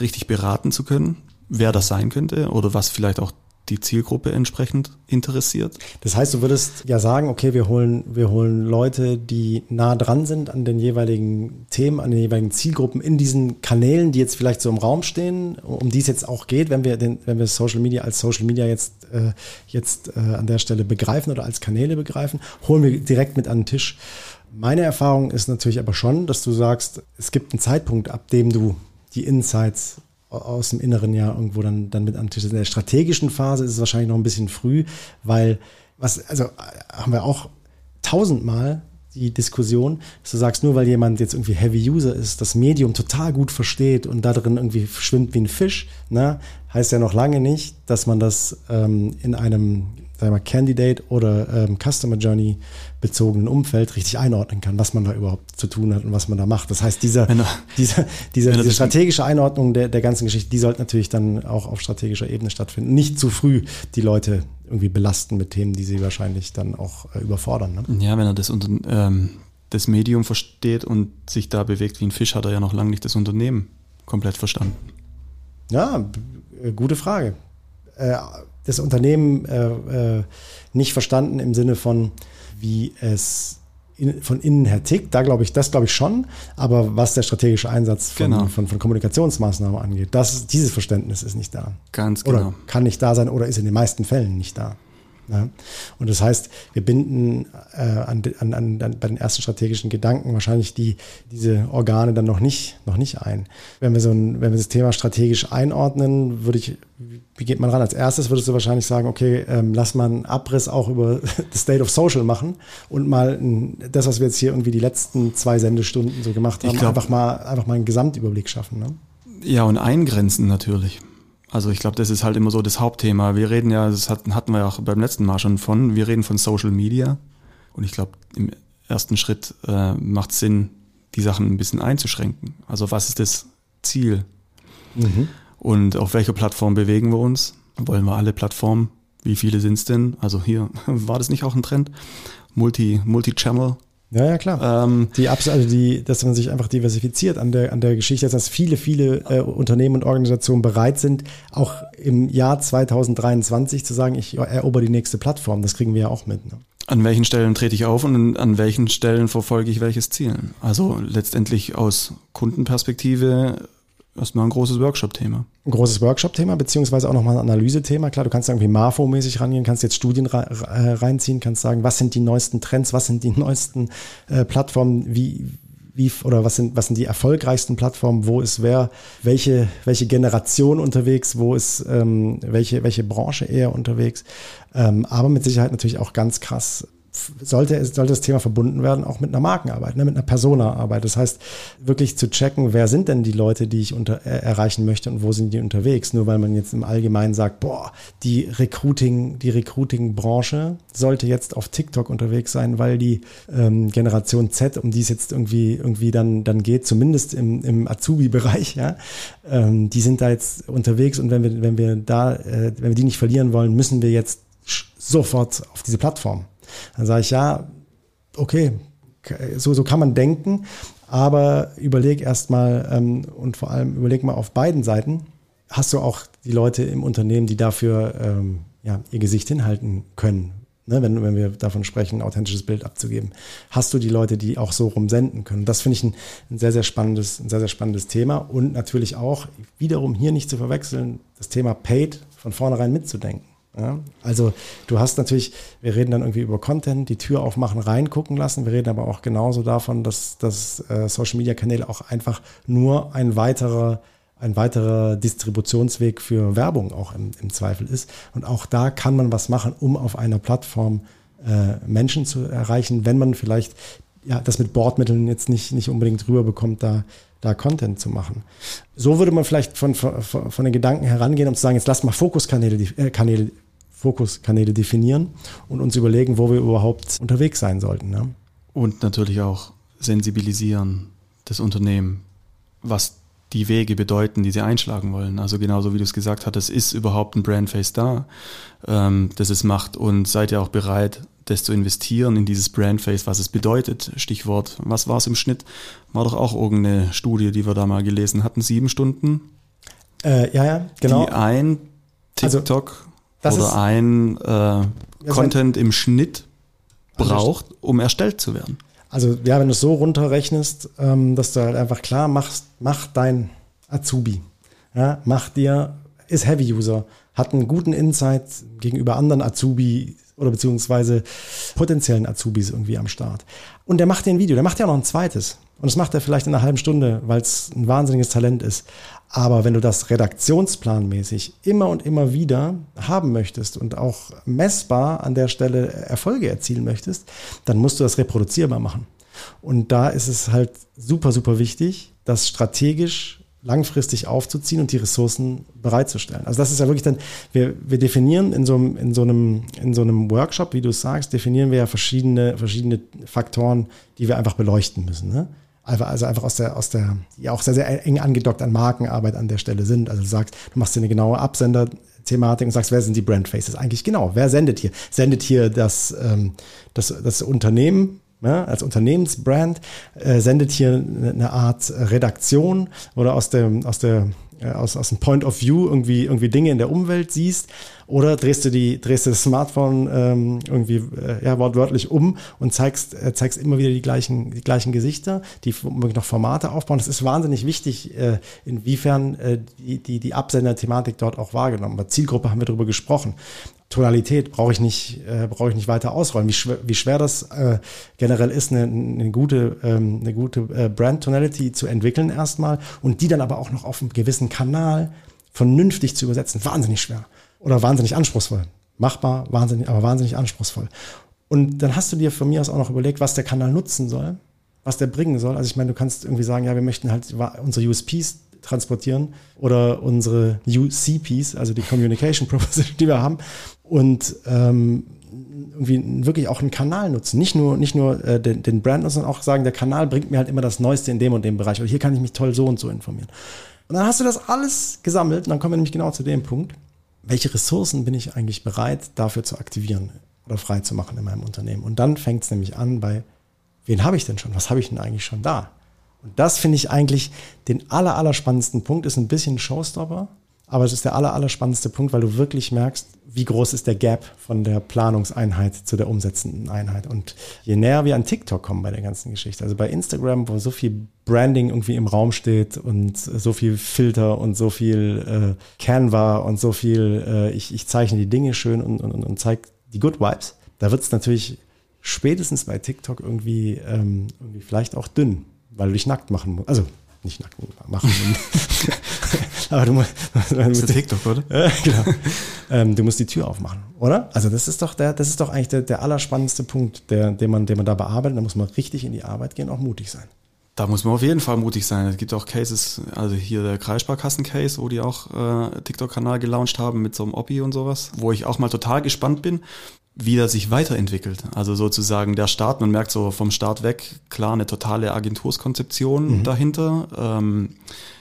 richtig beraten zu können, wer das sein könnte oder was vielleicht auch die Zielgruppe entsprechend interessiert. Das heißt, du würdest ja sagen, okay, wir holen, wir holen Leute, die nah dran sind an den jeweiligen Themen, an den jeweiligen Zielgruppen in diesen Kanälen, die jetzt vielleicht so im Raum stehen, um die es jetzt auch geht, wenn wir den, wenn wir Social Media als Social Media jetzt, äh, jetzt äh, an der Stelle begreifen oder als Kanäle begreifen, holen wir direkt mit an den Tisch. Meine Erfahrung ist natürlich aber schon, dass du sagst, es gibt einen Zeitpunkt, ab dem du die Insights aus dem Inneren ja irgendwo dann, dann mit am Tisch. In der strategischen Phase ist es wahrscheinlich noch ein bisschen früh, weil was, also haben wir auch tausendmal die Diskussion, dass du sagst, nur weil jemand jetzt irgendwie Heavy User ist, das Medium total gut versteht und da drin irgendwie schwimmt wie ein Fisch, ne, heißt ja noch lange nicht, dass man das ähm, in einem sagen wir, mal, Candidate oder ähm, Customer Journey bezogenen Umfeld richtig einordnen kann, was man da überhaupt zu tun hat und was man da macht. Das heißt, diese, wenn er diese das- strategische Einordnung der, der ganzen Geschichte, die sollte natürlich dann auch auf strategischer Ebene stattfinden. Nicht zu früh die Leute irgendwie belasten mit Themen, die sie wahrscheinlich dann auch äh, überfordern. Ne? Ja, wenn er das, unter, ähm, das Medium versteht und sich da bewegt wie ein Fisch, hat er ja noch lange nicht das Unternehmen komplett verstanden. Ja, äh, gute Frage. Äh, das Unternehmen äh, äh, nicht verstanden im Sinne von, wie es in, von innen her tickt, da glaube ich, das glaube ich schon, aber was der strategische Einsatz von, Genau. von, von Kommunikationsmaßnahmen angeht, das, dieses Verständnis ist nicht da. Ganz Oder genau. kann nicht da sein oder ist in den meisten Fällen nicht da. Ja. Und das heißt, wir binden äh, an, an, an, bei den ersten strategischen Gedanken wahrscheinlich die, diese Organe dann noch nicht, noch nicht ein. Wenn wir, so ein, wenn wir das Thema strategisch einordnen, würde ich, wie geht man ran? Als erstes würdest du wahrscheinlich sagen, okay, ähm, lass mal einen Abriss auch über das State of Social machen und mal ein, das, was wir jetzt hier irgendwie die letzten zwei Sendestunden so gemacht haben, glaub- einfach mal, einfach mal einen Gesamtüberblick schaffen. Ne? Ja, und eingrenzen natürlich. Also ich glaube, das ist halt immer so das Hauptthema. Wir reden ja, das hatten, wir ja auch beim letzten Mal schon von, wir reden von Social Media. Und ich glaube, im ersten Schritt äh, macht Sinn, die Sachen ein bisschen einzuschränken. Also was ist das Ziel? Und auf welcher Plattform bewegen wir uns? Wollen wir alle Plattformen? Wie viele sind es denn? Also hier, war das nicht auch ein Trend? Multi, Multi-Channel. Ja, ja, klar. Ähm, Die Abs also die, dass man sich einfach diversifiziert an der, an der Geschichte, dass viele, viele äh, Unternehmen und Organisationen bereit sind, auch im Jahr 2023 zu sagen, ich erober die nächste Plattform. Das kriegen wir ja auch mit. Ne? an welchen Stellen trete ich auf und an welchen Stellen verfolge ich welches Ziel. Also letztendlich aus Kundenperspektive erstmal ein großes Workshop-Thema. Ein großes Workshop-Thema, beziehungsweise auch nochmal ein Analysethema. Klar, du kannst irgendwie MAFO-mäßig rangehen, kannst jetzt Studien äh, reinziehen, kannst sagen, was sind die neuesten Trends, was sind die neuesten äh, Plattformen, wie, wie, oder was sind, was sind die erfolgreichsten Plattformen, wo ist wer, welche, welche Generation unterwegs, wo ist ähm, welche, welche Branche eher unterwegs. Ähm, aber mit Sicherheit natürlich auch ganz krass sollte, sollte das Thema verbunden werden, auch mit einer Markenarbeit, ne, mit einer Persona-Arbeit. Das heißt, wirklich zu checken, wer sind denn die Leute, die ich unter, äh, erreichen möchte und wo sind die unterwegs. Nur weil man jetzt im Allgemeinen sagt, boah, die Recruiting, die Recruiting-Branche sollte jetzt auf TikTok unterwegs sein, weil die ähm, Generation Z, um die es jetzt irgendwie, irgendwie dann, dann geht, zumindest im, im Azubi-Bereich, ja, ähm, die sind da jetzt unterwegs und wenn wir, wenn wir da, äh, wenn wir die nicht verlieren wollen, müssen wir jetzt sofort auf diese Plattform. Dann sage ich, ja, okay, so, so kann man denken, aber überleg erstmal ähm, und vor allem überleg mal auf beiden Seiten, hast du auch die Leute im Unternehmen, die dafür ähm, ja, ihr Gesicht hinhalten können, ne, wenn, wenn wir davon sprechen, ein authentisches Bild abzugeben. Hast du die Leute, die auch so rumsenden können? Das finde ich ein, ein sehr, sehr spannendes, ein sehr, sehr spannendes Thema und natürlich auch wiederum hier nicht zu verwechseln, das Thema Paid von vornherein mitzudenken. Ja, also du hast natürlich, wir reden dann irgendwie über Content, die Tür aufmachen, reingucken lassen. Wir reden aber auch genauso davon, dass, dass äh, Social Media Kanäle auch einfach nur ein weiterer, ein weiterer Distributionsweg für Werbung auch im, im Zweifel ist. Und auch da kann man was machen, um auf einer Plattform äh, Menschen zu erreichen, wenn man vielleicht ja, das mit Bordmitteln jetzt nicht, nicht unbedingt rüberbekommt, da, da Content zu machen. So würde man vielleicht von, von, von den Gedanken herangehen, um zu sagen, jetzt lass mal Fokuskanäle, äh, Kanäle, Fokuskanäle definieren und uns überlegen, wo wir überhaupt unterwegs sein sollten. Ne? Und natürlich auch sensibilisieren das Unternehmen, was die Wege bedeuten, die sie einschlagen wollen. Also genauso wie du es gesagt hattest, ist überhaupt ein Brandface da, ähm, das es macht und seid ihr auch bereit, das zu investieren in dieses Brandface, was es bedeutet. Stichwort, was war es im Schnitt? War doch auch irgendeine Studie, die wir da mal gelesen hatten, sieben Stunden, Äh, ja, ja, genau. die ein Also, TikTok ist- oder ein äh, Content im Schnitt Also, braucht, um erstellt zu werden. Also ja, wenn du es so runterrechnest, ähm, dass du halt einfach klar machst, mach dein Azubi. Ja, mach dir, ist Heavy-User, hat einen guten Insight gegenüber anderen Azubi oder beziehungsweise potenziellen Azubis irgendwie am Start. Und der macht dir ein Video, der macht ja noch ein zweites. Und das macht er vielleicht in einer halben Stunde, weil es ein wahnsinniges Talent ist. Aber wenn du das redaktionsplanmäßig immer und immer wieder haben möchtest und auch messbar an der Stelle Erfolge erzielen möchtest, dann musst du das reproduzierbar machen. Und da ist es halt super, super wichtig, das strategisch langfristig aufzuziehen und die Ressourcen bereitzustellen. Also das ist ja wirklich dann, wir, wir definieren in so, einem, in, so einem, in so einem Workshop, wie du es sagst, definieren wir ja verschiedene, verschiedene Faktoren, die wir einfach beleuchten müssen. Ne? Also einfach aus der, aus der, die auch sehr, sehr eng angedockt an Markenarbeit an der Stelle sind. Also du sagst, du machst dir eine genaue Absender-Thematik und sagst, wer sind die Brandfaces? Eigentlich genau, wer sendet hier? Sendet hier das, ähm, das, das Unternehmen, ja, als Unternehmensbrand, äh, sendet hier eine Art Redaktion oder aus dem, aus der, äh, aus, aus dem Point of View irgendwie, irgendwie Dinge in der Umwelt siehst oder drehst du die, drehst du das Smartphone ähm, irgendwie äh, ja, wortwörtlich um und zeigst, äh, zeigst immer wieder die gleichen, die gleichen Gesichter, die noch Formate aufbauen. Das ist wahnsinnig wichtig, äh, inwiefern äh, die, die, die Absender-Thematik dort auch wahrgenommen wird. Zielgruppe haben wir darüber gesprochen. Tonalität brauche ich nicht, äh, brauche ich nicht weiter ausrollen. Wie schwer, wie schwer das äh, generell ist, eine, eine gute, ähm, eine gute äh, Brand Tonality zu entwickeln erstmal und die dann aber auch noch auf einem gewissen Kanal vernünftig zu übersetzen. Wahnsinnig schwer oder wahnsinnig anspruchsvoll. Machbar, wahnsinnig, aber wahnsinnig anspruchsvoll. Und dann hast du dir von mir aus auch noch überlegt, was der Kanal nutzen soll, was der bringen soll. Also ich meine, du kannst irgendwie sagen, ja, wir möchten halt unsere USPs transportieren oder unsere UCPs, also die Communication Proposition, die wir haben und ähm, irgendwie wirklich auch einen Kanal nutzen. Nicht nur, nicht nur äh, den, den Brand nutzen, sondern auch sagen, der Kanal bringt mir halt immer das Neueste in dem und dem Bereich. Oder hier kann ich mich toll so und so informieren. Und dann hast du das alles gesammelt und dann kommen wir nämlich genau zu dem Punkt, welche Ressourcen bin ich eigentlich bereit dafür zu aktivieren oder frei zu machen in meinem Unternehmen. Und dann fängt es nämlich an bei, wen habe ich denn schon? Was habe ich denn eigentlich schon da? Und das finde ich eigentlich den aller, aller spannendsten Punkt, ist ein bisschen Showstopper, aber es ist der aller, aller spannendste Punkt, weil du wirklich merkst, wie groß ist der Gap von der Planungseinheit zu der umsetzenden Einheit. Und je näher wir an TikTok kommen bei der ganzen Geschichte, also bei Instagram, wo so viel Branding irgendwie im Raum steht und so viel Filter und so viel äh, Canva und so viel, äh, ich, ich zeichne die Dinge schön und, und, und zeige die Good Vibes, da wird es natürlich spätestens bei TikTok irgendwie, ähm, irgendwie vielleicht auch dünn, weil du dich nackt machen musst. Also nicht nackt machen. aber du musst, du musst TikTok, oder? Ja, genau. Ähm, du musst die Tür aufmachen, oder? Also das ist doch der, das ist doch eigentlich der, der allerspannendste Punkt, der, den man, den man da bearbeitet. Da muss man richtig in die Arbeit gehen, auch mutig sein. Da muss man auf jeden Fall mutig sein. Es gibt auch Cases, also hier der Kreissparkassen-Case, wo die auch äh, TikTok-Kanal gelauncht haben mit so einem Oppi und sowas, wo ich auch mal total gespannt bin, wie der sich weiterentwickelt. Also sozusagen der Start, man merkt so vom Start weg, klar, eine totale Agenturskonzeption mhm. dahinter. Ähm,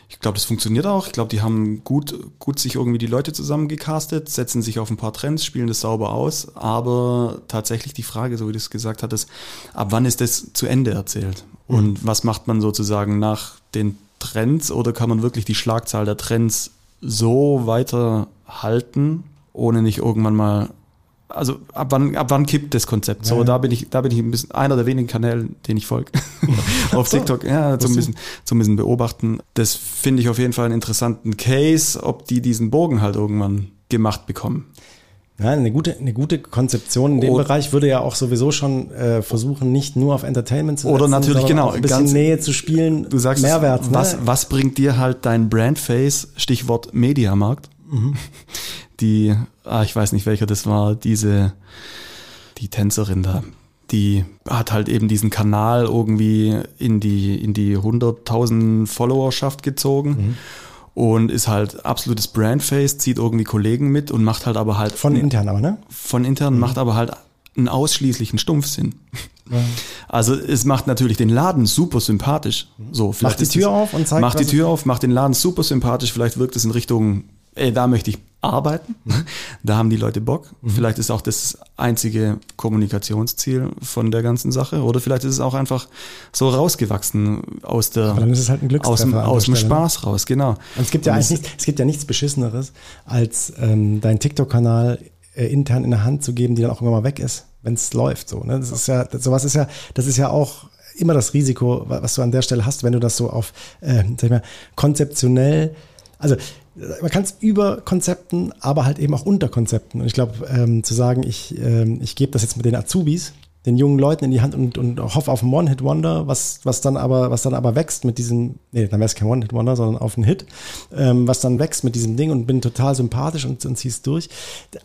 ich glaube, das funktioniert auch. Ich glaube, die haben gut, gut sich irgendwie die Leute zusammengecastet, setzen sich auf ein paar Trends, spielen das sauber aus. Aber tatsächlich die Frage, so wie du es gesagt hattest, ab wann ist das zu Ende erzählt? Mhm. Und was macht man sozusagen nach den Trends oder kann man wirklich die Schlagzahl der Trends so weiter halten, ohne nicht irgendwann mal also ab wann, ab wann kippt das Konzept? So, ja, da bin ich, da bin ich ein bisschen einer der wenigen Kanäle, den ich folge. auf so. TikTok, ja, zum bisschen, zum bisschen beobachten. Das finde ich auf jeden Fall einen interessanten Case, ob die diesen Bogen halt irgendwann gemacht bekommen. Ja, eine gute, eine gute Konzeption in dem oder, Bereich würde ja auch sowieso schon äh, versuchen, nicht nur auf Entertainment zu setzen, Oder natürlich genau, ein bisschen Nähe zu spielen. Du sagst, Mehrwert. Es, was, ne? was bringt dir halt dein Brandface, Stichwort Mediamarkt? Mhm. Die, ah, ich weiß nicht welcher das war, diese, die Tänzerin da, die hat halt eben diesen Kanal irgendwie in die, in die 100.000 Followerschaft gezogen. Mhm. Und ist halt absolutes Brandface, zieht irgendwie Kollegen mit und macht halt aber halt. Von intern aber, ne? Von intern, mhm. macht aber halt einen ausschließlichen Stumpfsinn. Ja. Also es macht natürlich den Laden super sympathisch. So, macht die Tür auf und zeigt. Macht die Tür auf, macht den Laden super sympathisch. Vielleicht wirkt es in Richtung ey, da möchte ich arbeiten. Da haben die Leute Bock. Mhm. Vielleicht ist auch das einzige Kommunikationsziel von der ganzen Sache. Oder vielleicht ist es auch einfach so rausgewachsen aus der, Aber dann ist es halt ein aus dem, aus dem Spaß raus, genau. Und es gibt ja eigentlich nicht, es gibt ja nichts Beschisseneres, als ähm, deinen TikTok-Kanal äh, intern in der Hand zu geben, die dann auch irgendwann mal weg ist, wenn es läuft. So, ne? Das ist ja, sowas ist ja, das ist ja auch immer das Risiko, was du an der Stelle hast, wenn du das so auf, äh, sag ich mal, konzeptionell, also man kann es über Konzepten, aber halt eben auch unter Konzepten. Und ich glaube, ähm, zu sagen, ich, ähm, ich gebe das jetzt mit den Azubis den jungen Leuten in die Hand und, und hoffe auf einen One-Hit-Wonder, was, was dann aber, was dann aber wächst mit diesem, nee, dann wäre es kein One-Hit-Wonder, sondern auf einen Hit, ähm, was dann wächst mit diesem Ding und bin total sympathisch und, und zieh's durch.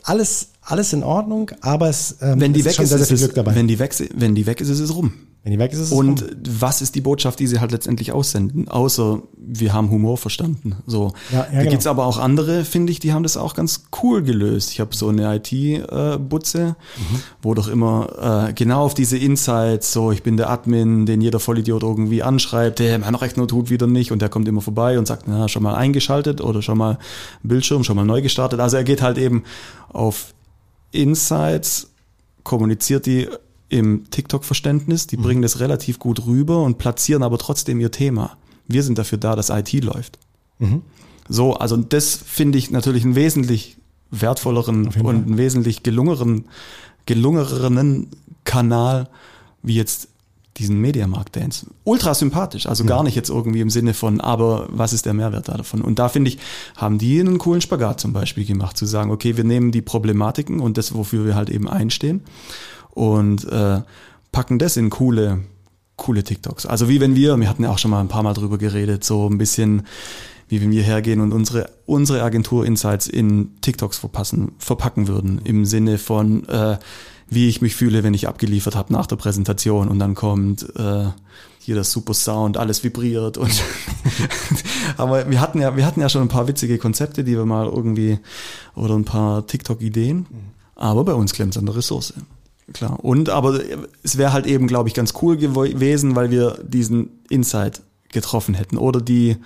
Alles, alles in Ordnung, aber es, ähm, Wenn die es weg ist schon ist, sehr, sehr viel es, Glück dabei. wenn die weg, wenn die weg ist, ist es rum. Wenn die weg ist, ist es Und rum. was ist die Botschaft, die sie halt letztendlich aussenden? Außer wir haben Humor verstanden. So. Ja, ja, da genau. gibt's aber auch andere, finde ich, die haben das auch ganz cool gelöst. Ich habe so eine IT-Butze, Mhm. wo doch immer äh, genau auf diese Insights, so ich bin der Admin, den jeder Vollidiot irgendwie anschreibt, der mein Rechner tut wieder nicht und der kommt immer vorbei und sagt, na, schon mal eingeschaltet oder schon mal Bildschirm, schon mal neu gestartet. Also er geht halt eben auf Insights, kommuniziert die im TikTok-Verständnis, die bringen das relativ gut rüber und platzieren aber trotzdem ihr Thema. Wir sind dafür da, dass IT läuft. So, also das finde ich natürlich einen wesentlich wertvolleren und einen wesentlich gelungeneren, gelungeneren Kanal wie jetzt diesen Mediamarkt Dance. Ultra sympathisch, also gar nicht jetzt irgendwie im Sinne von, aber was ist der Mehrwert da davon? Und da finde ich, haben die einen coolen Spagat zum Beispiel gemacht, zu sagen, okay, wir nehmen die Problematiken und das, wofür wir halt eben einstehen und äh, packen das in coole, coole TikToks. Also wie wenn wir, wir hatten ja auch schon mal ein paar Mal drüber geredet, so ein bisschen, wie wenn wir hergehen und unsere, unsere Agentur Insights in TikToks verpassen, verpacken würden, im Sinne von, äh, wie ich mich fühle, wenn ich abgeliefert habe nach der Präsentation und dann kommt äh, hier das super Sound, alles vibriert und aber wir hatten ja, wir hatten ja schon ein paar witzige Konzepte, die wir mal irgendwie oder ein paar TikTok-Ideen, aber bei uns klemmt es an der Ressource. Klar. Und aber es wäre halt eben, glaube ich, ganz cool gewesen, weil wir diesen Insight getroffen hätten. Oder die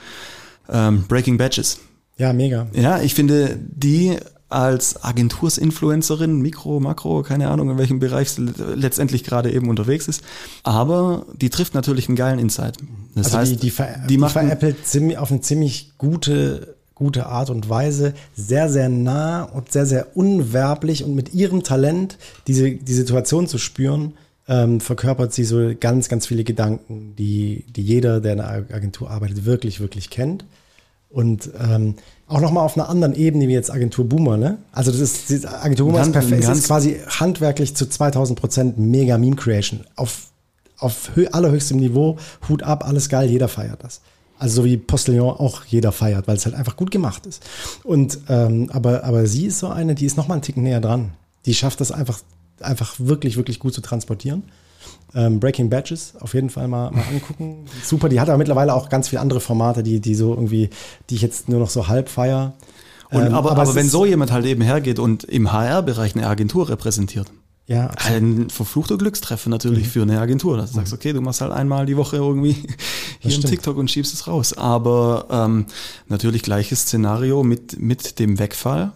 ähm, Breaking Badges. Ja, mega. Ja, ich finde die als Agentursinfluencerin, Mikro, Makro, keine Ahnung, in welchem Bereich sie letztendlich gerade eben unterwegs ist. Aber die trifft natürlich einen geilen Insight. Das also heißt, die, die, ver die die veräppelt auf eine ziemlich gute, gute Art und Weise, sehr, sehr nah und sehr, sehr unwerblich und mit ihrem Talent diese die Situation zu spüren, ähm, verkörpert sie so ganz, ganz viele Gedanken, die, die jeder, der in einer Agentur arbeitet, wirklich, wirklich kennt. Und ähm, auch nochmal auf einer anderen Ebene wie jetzt Agentur Boomer, ne? Also das ist, Agentur Boomer ist Ganz- perfekt, es ganz- ist quasi handwerklich zu 2000 Prozent mega Meme Creation. Auf, auf hö allerhöchstem Niveau, Hut ab, alles geil, jeder feiert das. Also so wie Postillon auch jeder feiert, weil es halt einfach gut gemacht ist. Und ähm, aber, aber sie ist so eine, die ist nochmal einen Ticken näher dran. Die schafft das einfach, einfach wirklich, wirklich gut zu transportieren. Ähm, Breaking Badges auf jeden Fall mal, mal angucken. Super, die hat aber mittlerweile auch ganz viele andere Formate, die, die so irgendwie, die ich jetzt nur noch so halb feier. und, Ähm, aber, aber, es wenn so jemand halt eben hergeht und im HR-Bereich eine Agentur repräsentiert, Ja, ein verfluchter Glückstreffer natürlich Mhm. für eine Agentur, dass du sagst, okay, du machst halt einmal die Woche irgendwie hier im. TikTok und schiebst es raus. Aber ähm, natürlich gleiches Szenario mit, mit dem Wegfall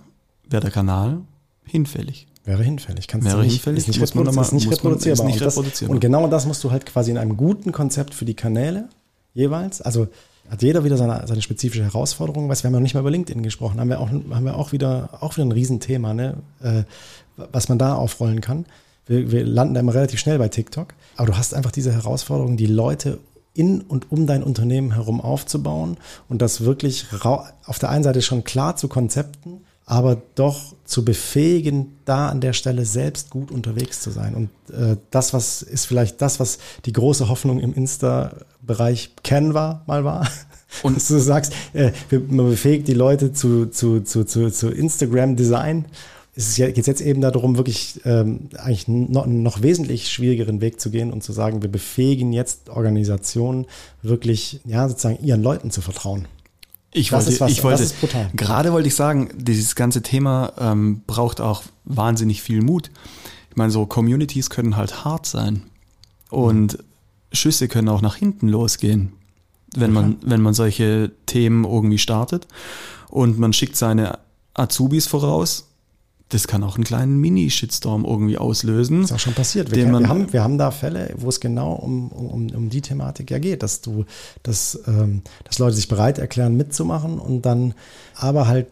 wäre der Kanal hinfällig. Wäre hinfällig. Kannst Wäre du nicht, hinfällig, ist nicht, muss man ist nicht muss man- reproduzierbar. ist nicht und, das, reproduzierbar. und genau das musst du halt quasi in einem guten Konzept für die Kanäle jeweils. Also hat jeder wieder seine, seine spezifische Herausforderung. Weißt, wir haben ja noch nicht mal über LinkedIn gesprochen. Haben wir auch, haben wir auch wieder, auch wieder ein Riesenthema, ne? äh, was man da aufrollen kann. Wir, wir landen da immer relativ schnell bei TikTok. Aber du hast einfach diese Herausforderung, die Leute in und um dein Unternehmen herum aufzubauen und das wirklich auf der einen Seite schon klar zu Konzepten, aber doch zu befähigen, da an der Stelle selbst gut unterwegs zu sein. Und äh, das, was ist vielleicht das, was die große Hoffnung im Insta-Bereich Canva mal war. Und dass du sagst, äh, man befähigt die Leute zu, zu, zu, zu, zu Instagram-Design. Es ist ja, geht jetzt eben darum, wirklich ähm, eigentlich noch, einen noch wesentlich schwierigeren Weg zu gehen und zu sagen, wir befähigen jetzt Organisationen wirklich, ja, sozusagen ihren Leuten zu vertrauen. Ich Das wollte, was- ich wollte, das ist brutal. gerade wollte ich sagen, dieses ganze Thema ähm, braucht auch wahnsinnig viel Mut. Ich meine, so Communities können halt hart sein und Schüsse können auch nach hinten losgehen, wenn man, wenn man solche Themen irgendwie startet und man schickt seine Azubis voraus. Das kann auch einen kleinen Mini-Shitstorm irgendwie auslösen. Ist auch schon passiert. Wir, wir, haben, wir haben da Fälle, wo es genau um, um, um die Thematik ja geht, dass du, dass, ähm, dass Leute sich bereit erklären, mitzumachen und dann aber halt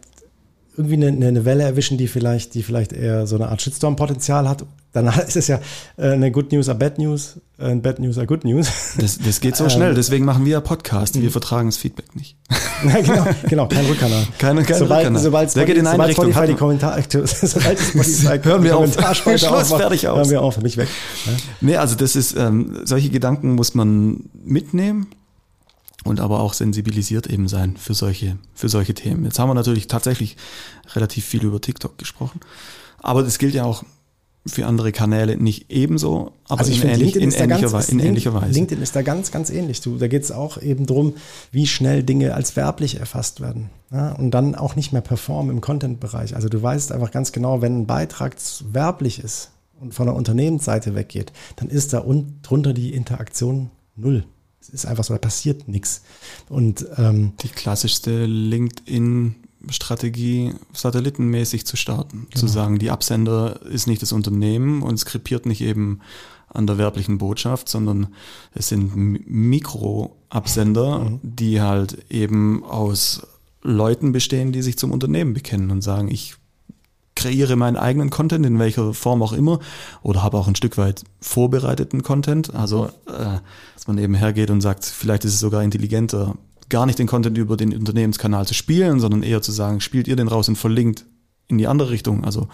irgendwie eine, eine Welle erwischen, die vielleicht, die vielleicht eher so eine Art Shitstorm-Potenzial hat, dann ist es ja äh, eine Good News a Bad News, ein Bad News a Good News. Das, das geht so schnell, deswegen machen wir ja Podcast. Wir vertragen das Feedback nicht. genau, genau, kein Rückkanal. Keine, keine sobald, Rückkanal. Sobald, Wer geht in sobald Richtung? Spotify die Kommentare, sobald Spotify Hören wir auf. Schluss, fertig aus. Hören wir auf, mich weg. Ja? Nee, also das ist, ähm, solche Gedanken muss man mitnehmen und aber auch sensibilisiert eben sein für solche, für solche Themen. Jetzt haben wir natürlich tatsächlich relativ viel über TikTok gesprochen, aber das gilt ja auch für andere Kanäle nicht ebenso, aber Also ich in, ähnlich, LinkedIn, in, ähnlicher, ganz, Weise, in ähnlicher Weise. LinkedIn ist da ganz, ganz ähnlich. Du, da geht es auch eben drum, wie schnell Dinge als werblich erfasst werden. Ja, und dann auch nicht mehr performen im Content-Bereich. Also du weißt einfach ganz genau, wenn ein Beitrag werblich ist und von der Unternehmensseite weggeht, dann ist da un drunter die Interaktion null. Es ist einfach so, da passiert nichts. Und ähm, Die klassischste LinkedIn-Strategie, satellitenmäßig zu starten. Zu Genau. sagen, die Absender ist nicht das Unternehmen und skripiert nicht eben an der werblichen Botschaft, sondern es sind Mikroabsender, Mhm. die halt eben aus Leuten bestehen, die sich zum Unternehmen bekennen und sagen, ich kreiere meinen eigenen Content in welcher Form auch immer oder habe auch ein Stück weit vorbereiteten Content. Also, äh, dass man eben hergeht und sagt, vielleicht ist es sogar intelligenter, gar nicht den Content über den Unternehmenskanal zu spielen, sondern eher zu sagen, spielt ihr den raus und verlinkt in die andere Richtung, also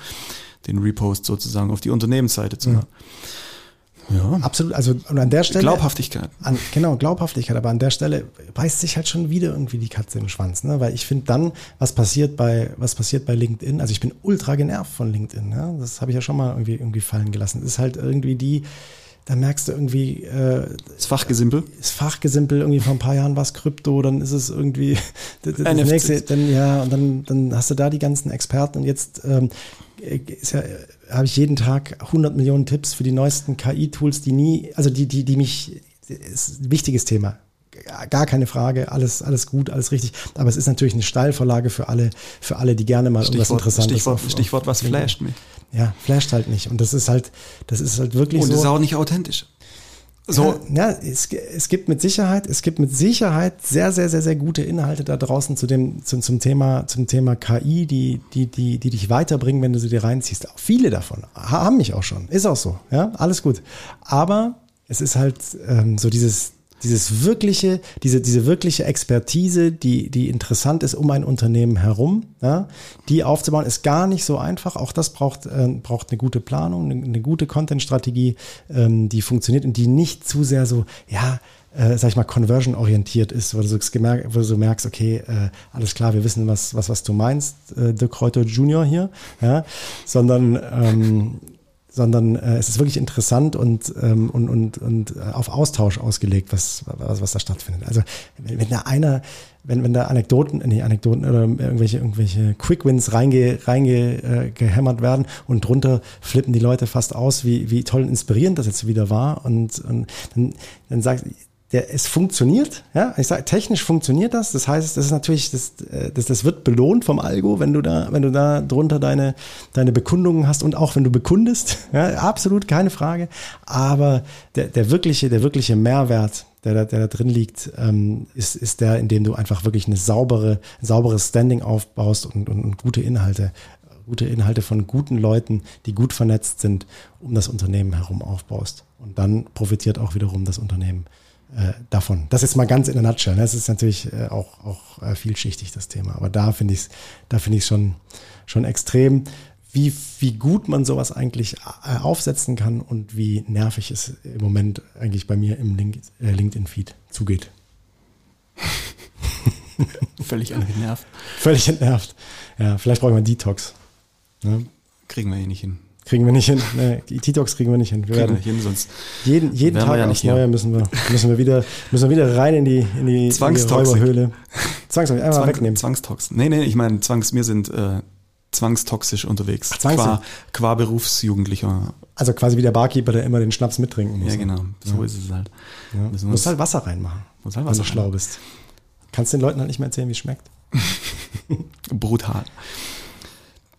den Repost sozusagen auf die Unternehmensseite zu machen. Ja. absolut, also und an der Stelle. Glaubhaftigkeit. An, genau, Glaubhaftigkeit, aber an der Stelle beißt sich halt schon wieder irgendwie die Katze den Schwanz, ne? Weil ich finde dann, was passiert bei, was passiert bei LinkedIn, also ich bin ultra genervt von LinkedIn, ja? Das habe ich ja schon mal irgendwie, irgendwie fallen gelassen. Es ist halt irgendwie die, da merkst du irgendwie, äh, Das Fachgesimpel. das Fachgesimpel, irgendwie vor ein paar Jahren war es Krypto, dann ist es irgendwie das, das nächste, dann ja, und dann, dann hast du da die ganzen Experten und jetzt ähm, ist ja, habe ich jeden Tag 100 Millionen Tipps für die neuesten KI-Tools, die nie, also die, die, die mich, ist ein wichtiges Thema. Gar keine Frage, alles, alles gut, alles richtig. Aber es ist natürlich eine Steilvorlage für alle, für alle, die gerne mal irgendwas Stichwort, Interessantes Stichwort, auf- Stichwort was flasht mich. Ja, flasht halt nicht. Und das ist halt, das ist halt wirklich Und so. das ist auch nicht authentisch. So, Ja, ja es, es gibt mit Sicherheit, es gibt mit Sicherheit sehr, sehr, sehr, sehr gute Inhalte da draußen zu dem, zum, zum Thema, zum Thema KI, die, die, die, die dich weiterbringen, wenn du sie dir reinziehst. Viele davon ha- haben mich auch schon. Ist auch so. Ja, alles gut. Aber es ist halt ähm, so dieses, dieses wirkliche, diese, diese wirkliche Expertise, die, die interessant ist um ein Unternehmen herum, ja, die aufzubauen, ist gar nicht so einfach. Auch das braucht, äh, braucht eine gute Planung, eine, eine gute Content-Strategie, ähm, die funktioniert und die nicht zu sehr so, ja, äh, sag ich mal, conversion-orientiert ist, wo du, so gemerkt, wo du so merkst, okay, äh, alles klar, wir wissen, was, was, was du meinst, äh, Dirk Kräuter Junior hier, ja, sondern ähm, sondern äh, es ist wirklich interessant und, ähm, und, und, und äh, auf Austausch ausgelegt, was, was, was da stattfindet. Also wenn, wenn da einer, wenn, wenn da Anekdoten, nee, Anekdoten oder irgendwelche, irgendwelche Quick-Wins reinge, reinge, äh, werden und drunter flippen die Leute fast aus, wie, wie toll und inspirierend das jetzt wieder war. Und, und dann, dann sagt der, es funktioniert, ja, ich sage, technisch funktioniert das. Das heißt, das ist natürlich, das, äh, das, das wird belohnt vom Algo, wenn du da, wenn du da drunter deine, deine Bekundungen hast und auch wenn du bekundest, ja, absolut keine Frage. Aber der, der wirkliche, der wirkliche Mehrwert, der, da- der da drin liegt, ähm, ist, ist der, in dem du einfach wirklich eine saubere, sauberes Standing aufbaust und, und, und gute Inhalte, gute Inhalte von guten Leuten, die gut vernetzt sind, um das Unternehmen herum aufbaust. Und dann profitiert auch wiederum das Unternehmen äh, davon. Das ist mal ganz in der Nutshell. ne? Das ist natürlich äh, auch, auch äh, vielschichtig, das Thema. Aber da finde ich es da finde ich schon, schon extrem, wie, wie gut man sowas eigentlich äh, aufsetzen kann und wie nervig es im Moment eigentlich bei mir im Link, LinkedIn-Feed zugeht. völlig angenervt. Völlig entnervt. Ja, vielleicht brauchen wir einen Detox. Ne? Kriegen wir eh nicht hin. Kriegen wir nicht hin. Ne, die Detox kriegen wir nicht hin. Wir Kriegen werden hin, sonst jeden, jeden Tag ja aufs. Neue müssen wir, müssen wir wieder, müssen wir wieder rein in die, in die, in die Zwangstoxik. Räuberhöhle. Zwangstoxik, einfach Zwang, wegnehmen. Zwangstox. Nee, nee, ich meine, Zwangs, wir sind äh, zwangstoxisch unterwegs. Ach, zwangs- qua, qua Berufsjugendlicher. Also quasi wie der Barkeeper, der immer den Schnaps mittrinken muss. Ja, genau. So ist es halt. Ja. Wir musst halt Wasser reinmachen, Muss halt wenn Wasser du schlau bist. Kannst den Leuten halt nicht mehr erzählen, wie es schmeckt. Brutal.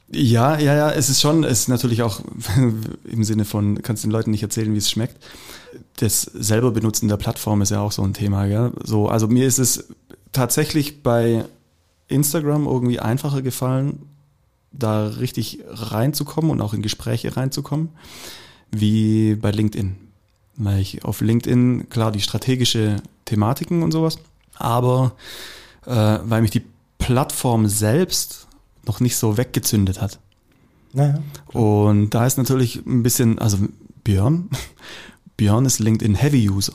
Ja, ja, ja, es ist schon, es ist natürlich auch im Sinne von, kannst den Leuten nicht erzählen, wie es schmeckt. Das selber Benutzen der Plattform ist ja auch so ein Thema, gell? So, also mir ist es tatsächlich bei Instagram irgendwie einfacher gefallen, da richtig reinzukommen und auch in Gespräche reinzukommen, wie bei LinkedIn. Weil ich auf LinkedIn, klar, die strategische Thematiken und sowas, aber äh, weil mich die Plattform selbst noch nicht so weggezündet hat. Naja. Und da ist natürlich ein bisschen, also Björn, Björn ist LinkedIn Heavy User.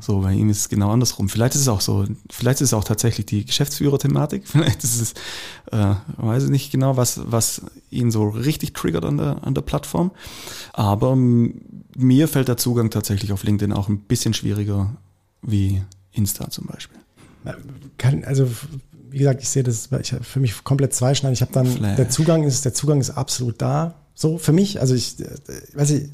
So, bei ihm ist es genau andersrum. Vielleicht ist es auch so, vielleicht ist es auch tatsächlich die Geschäftsführer-Thematik, vielleicht ist es, äh, weiß ich nicht genau, was, was ihn so richtig triggert an der, an der Plattform. Aber mir fällt der Zugang tatsächlich auf LinkedIn auch ein bisschen schwieriger wie Insta zum Beispiel. Kann, also wie gesagt, ich sehe das ich, für mich komplett zweischneidig. Ich habe dann Flash. der Zugang ist der Zugang ist absolut da. So für mich, also ich äh, weiß ich,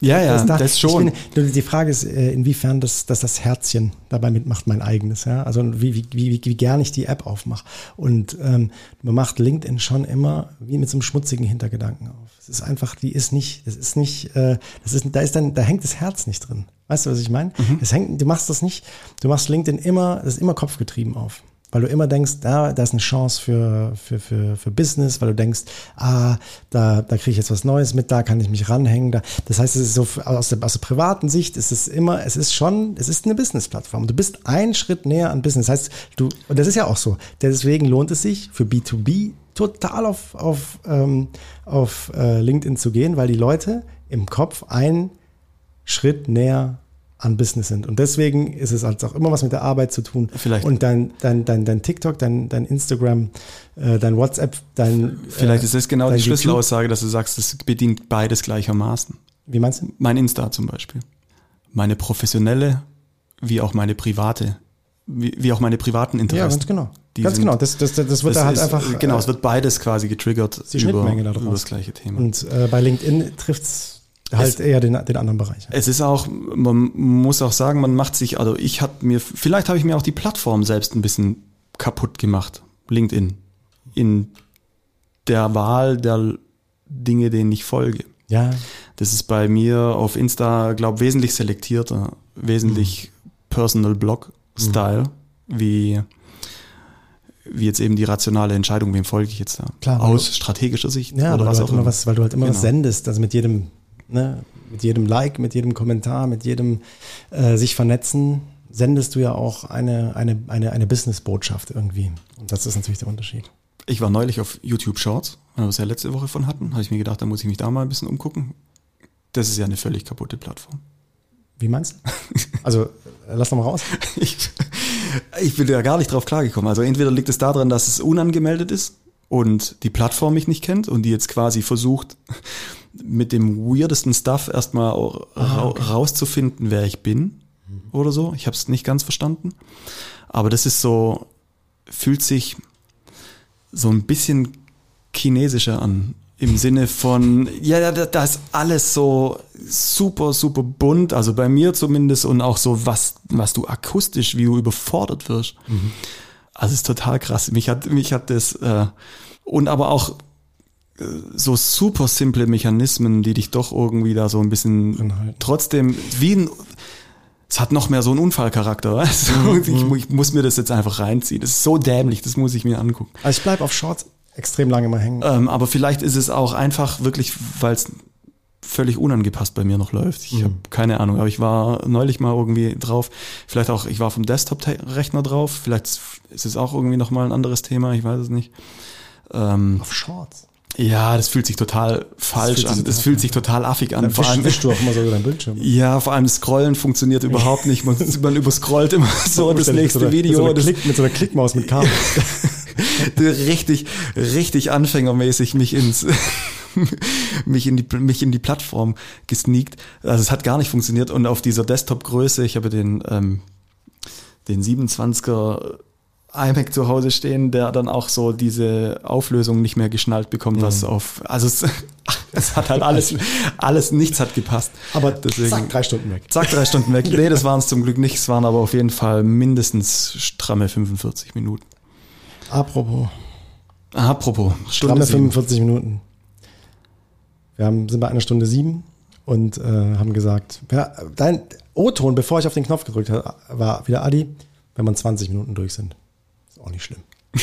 Ja, ja, da. das schon. Bin, die Frage ist, äh, inwiefern das, dass das Herzchen dabei mitmacht, mein eigenes. Ja? Also wie, wie, wie, wie gern ich die App aufmache. Und ähm, man macht LinkedIn schon immer wie mit so einem schmutzigen Hintergedanken auf. Es ist einfach, die ist nicht, das ist nicht, äh, das ist, da ist dann, da hängt das Herz nicht drin. Weißt du, was ich meine? Es hängt, du machst das nicht, du machst LinkedIn immer, das ist immer kopfgetrieben auf. Weil du immer denkst, da, da ist eine Chance für, für, für, für Business, weil du denkst, ah, da, da kriege ich jetzt was Neues mit, da kann ich mich ranhängen. Da. Das heißt, es ist so aus der, aus der privaten Sicht ist es immer, es ist schon, es ist eine Business-Plattform. Du bist einen Schritt näher an Business. Das heißt, du, und das ist ja auch so. Deswegen lohnt es sich für B2B total auf, auf, ähm, auf äh, LinkedIn zu gehen, weil die Leute im Kopf einen Schritt näher an Business sind. Und deswegen ist es halt auch immer was mit der Arbeit zu tun. Vielleicht. Und dein, dein, dein, dein TikTok, dein, dein Instagram, äh, dein WhatsApp, dein. Vielleicht äh, ist das genau die. Schlüsselaussage, dass du sagst, es bedient beides gleichermaßen. Wie meinst du? Mein Insta zum Beispiel. Meine professionelle, wie auch meine private, wie, wie auch meine privaten Interessen. Ja, ganz genau. Die ganz sind- genau. Das, das, das wird Das da halt ist, einfach. Genau, äh, es wird beides quasi getriggert über, über das gleiche Thema. Und äh, bei LinkedIn trifft's halt eher den, den anderen Bereich. Es ist auch, man muss auch sagen, man macht sich, also ich habe mir, vielleicht habe ich mir auch die Plattform selbst ein bisschen kaputt gemacht, LinkedIn, in der Wahl der Dinge, denen ich folge. Ja, Das ist bei mir auf Insta, glaube wesentlich selektierter, wesentlich Personal Blog Style, wie, wie jetzt eben die rationale Entscheidung, wem folge ich jetzt da? Klar, Aus strategischer Sicht ja oder was du auch immer was, weil du halt immer was Genau. sendest. Also mit jedem, ne, mit jedem Like, mit jedem Kommentar, mit jedem äh, sich vernetzen, sendest du ja auch eine, eine, eine, eine Business-Botschaft irgendwie. Und das ist natürlich der Unterschied. Ich war neulich auf YouTube Shorts, weil wir es ja letzte Woche von hatten, habe ich mir gedacht, da muss ich mich da mal ein bisschen umgucken. Das ist ja eine völlig kaputte Plattform. Wie meinst du? Also, äh, lass doch mal raus. Ich, ich bin ja gar nicht drauf klargekommen. Also entweder liegt es daran, dass es unangemeldet ist und die Plattform mich nicht kennt und die jetzt quasi versucht, mit dem weirdesten Stuff erstmal auch ra rauszufinden, wer ich bin oder so. Ich habe es nicht ganz verstanden. Aber das ist so, fühlt sich so ein bisschen chinesischer an. Im Sinne von, ja, da da ist alles so super, super bunt, also bei mir zumindest und auch so, was, was du akustisch, wie du überfordert wirst. Also es ist total krass. Mich hat, mich hat das, äh, und aber auch äh, so super simple Mechanismen, die dich doch irgendwie da so ein bisschen Drinhalten. trotzdem, wie ein, es hat noch mehr so einen Unfallcharakter, weißt du? Ich, ich muss mir das jetzt einfach reinziehen. Das ist so dämlich, das muss ich mir angucken. Also ich bleib auf Shorts extrem lange mal hängen. Ähm, aber vielleicht ist es auch einfach wirklich, weil es völlig unangepasst bei mir noch läuft. Ich habe keine Ahnung, aber ich war neulich mal irgendwie drauf. Vielleicht auch, ich war vom Desktop-Rechner drauf. Vielleicht ist es auch irgendwie nochmal ein anderes Thema, ich weiß es nicht. Ähm, Auf Shorts. ja, das fühlt sich total falsch an. Das fühlt sich total affig an. Dann Vor allem, wischst du auch immer so über deinen Bildschirm. ja, vor allem Scrollen funktioniert überhaupt nicht. Man, man überscrollt immer so das Mit nächste so einer- Video. Mit so, Klick, mit so einer Klickmaus mit Kabel. richtig, richtig anfängermäßig mich ins, mich in die, mich in die Plattform gesneakt. Also es hat gar nicht funktioniert und auf dieser Desktop-Größe, ich habe den, ähm, den 27er iMac zu Hause stehen, der dann auch so diese Auflösung nicht mehr geschnallt bekommt, was auf, also es, es hat halt alles, alles, nichts hat gepasst. Aber Deswegen- zack, drei Stunden weg. Zack, drei Stunden weg. Nee, das waren es zum Glück nicht. Es waren aber auf jeden Fall mindestens stramme 45 Minuten. Apropos, Apropos, Stunde stramme sieben. 45 Minuten. Wir haben, sind bei einer Stunde sieben und äh, haben gesagt, ja, dein O-Ton, bevor ich auf den Knopf gedrückt habe, war wieder Adi, wenn man 20 Minuten durch sind. Ist auch nicht schlimm.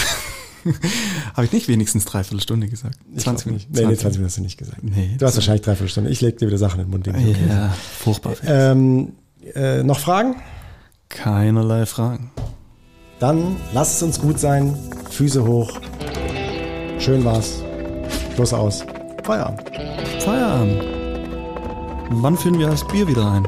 Habe ich nicht wenigstens dreiviertel Stunde gesagt? Ich glaub nicht. Nee, nee, 20 Minuten hast du nicht gesagt. Nee, du hast wahrscheinlich dreiviertel Stunde. Ich leg dir wieder Sachen in den Mund. okay sind. Ja, furchtbar. Ähm, äh, noch Fragen? Keinerlei Fragen. Dann lasst es uns gut sein. Füße hoch. Schön war's. Schluss aus. Feierabend. Feierabend. Wann führen wir das Bier wieder ein?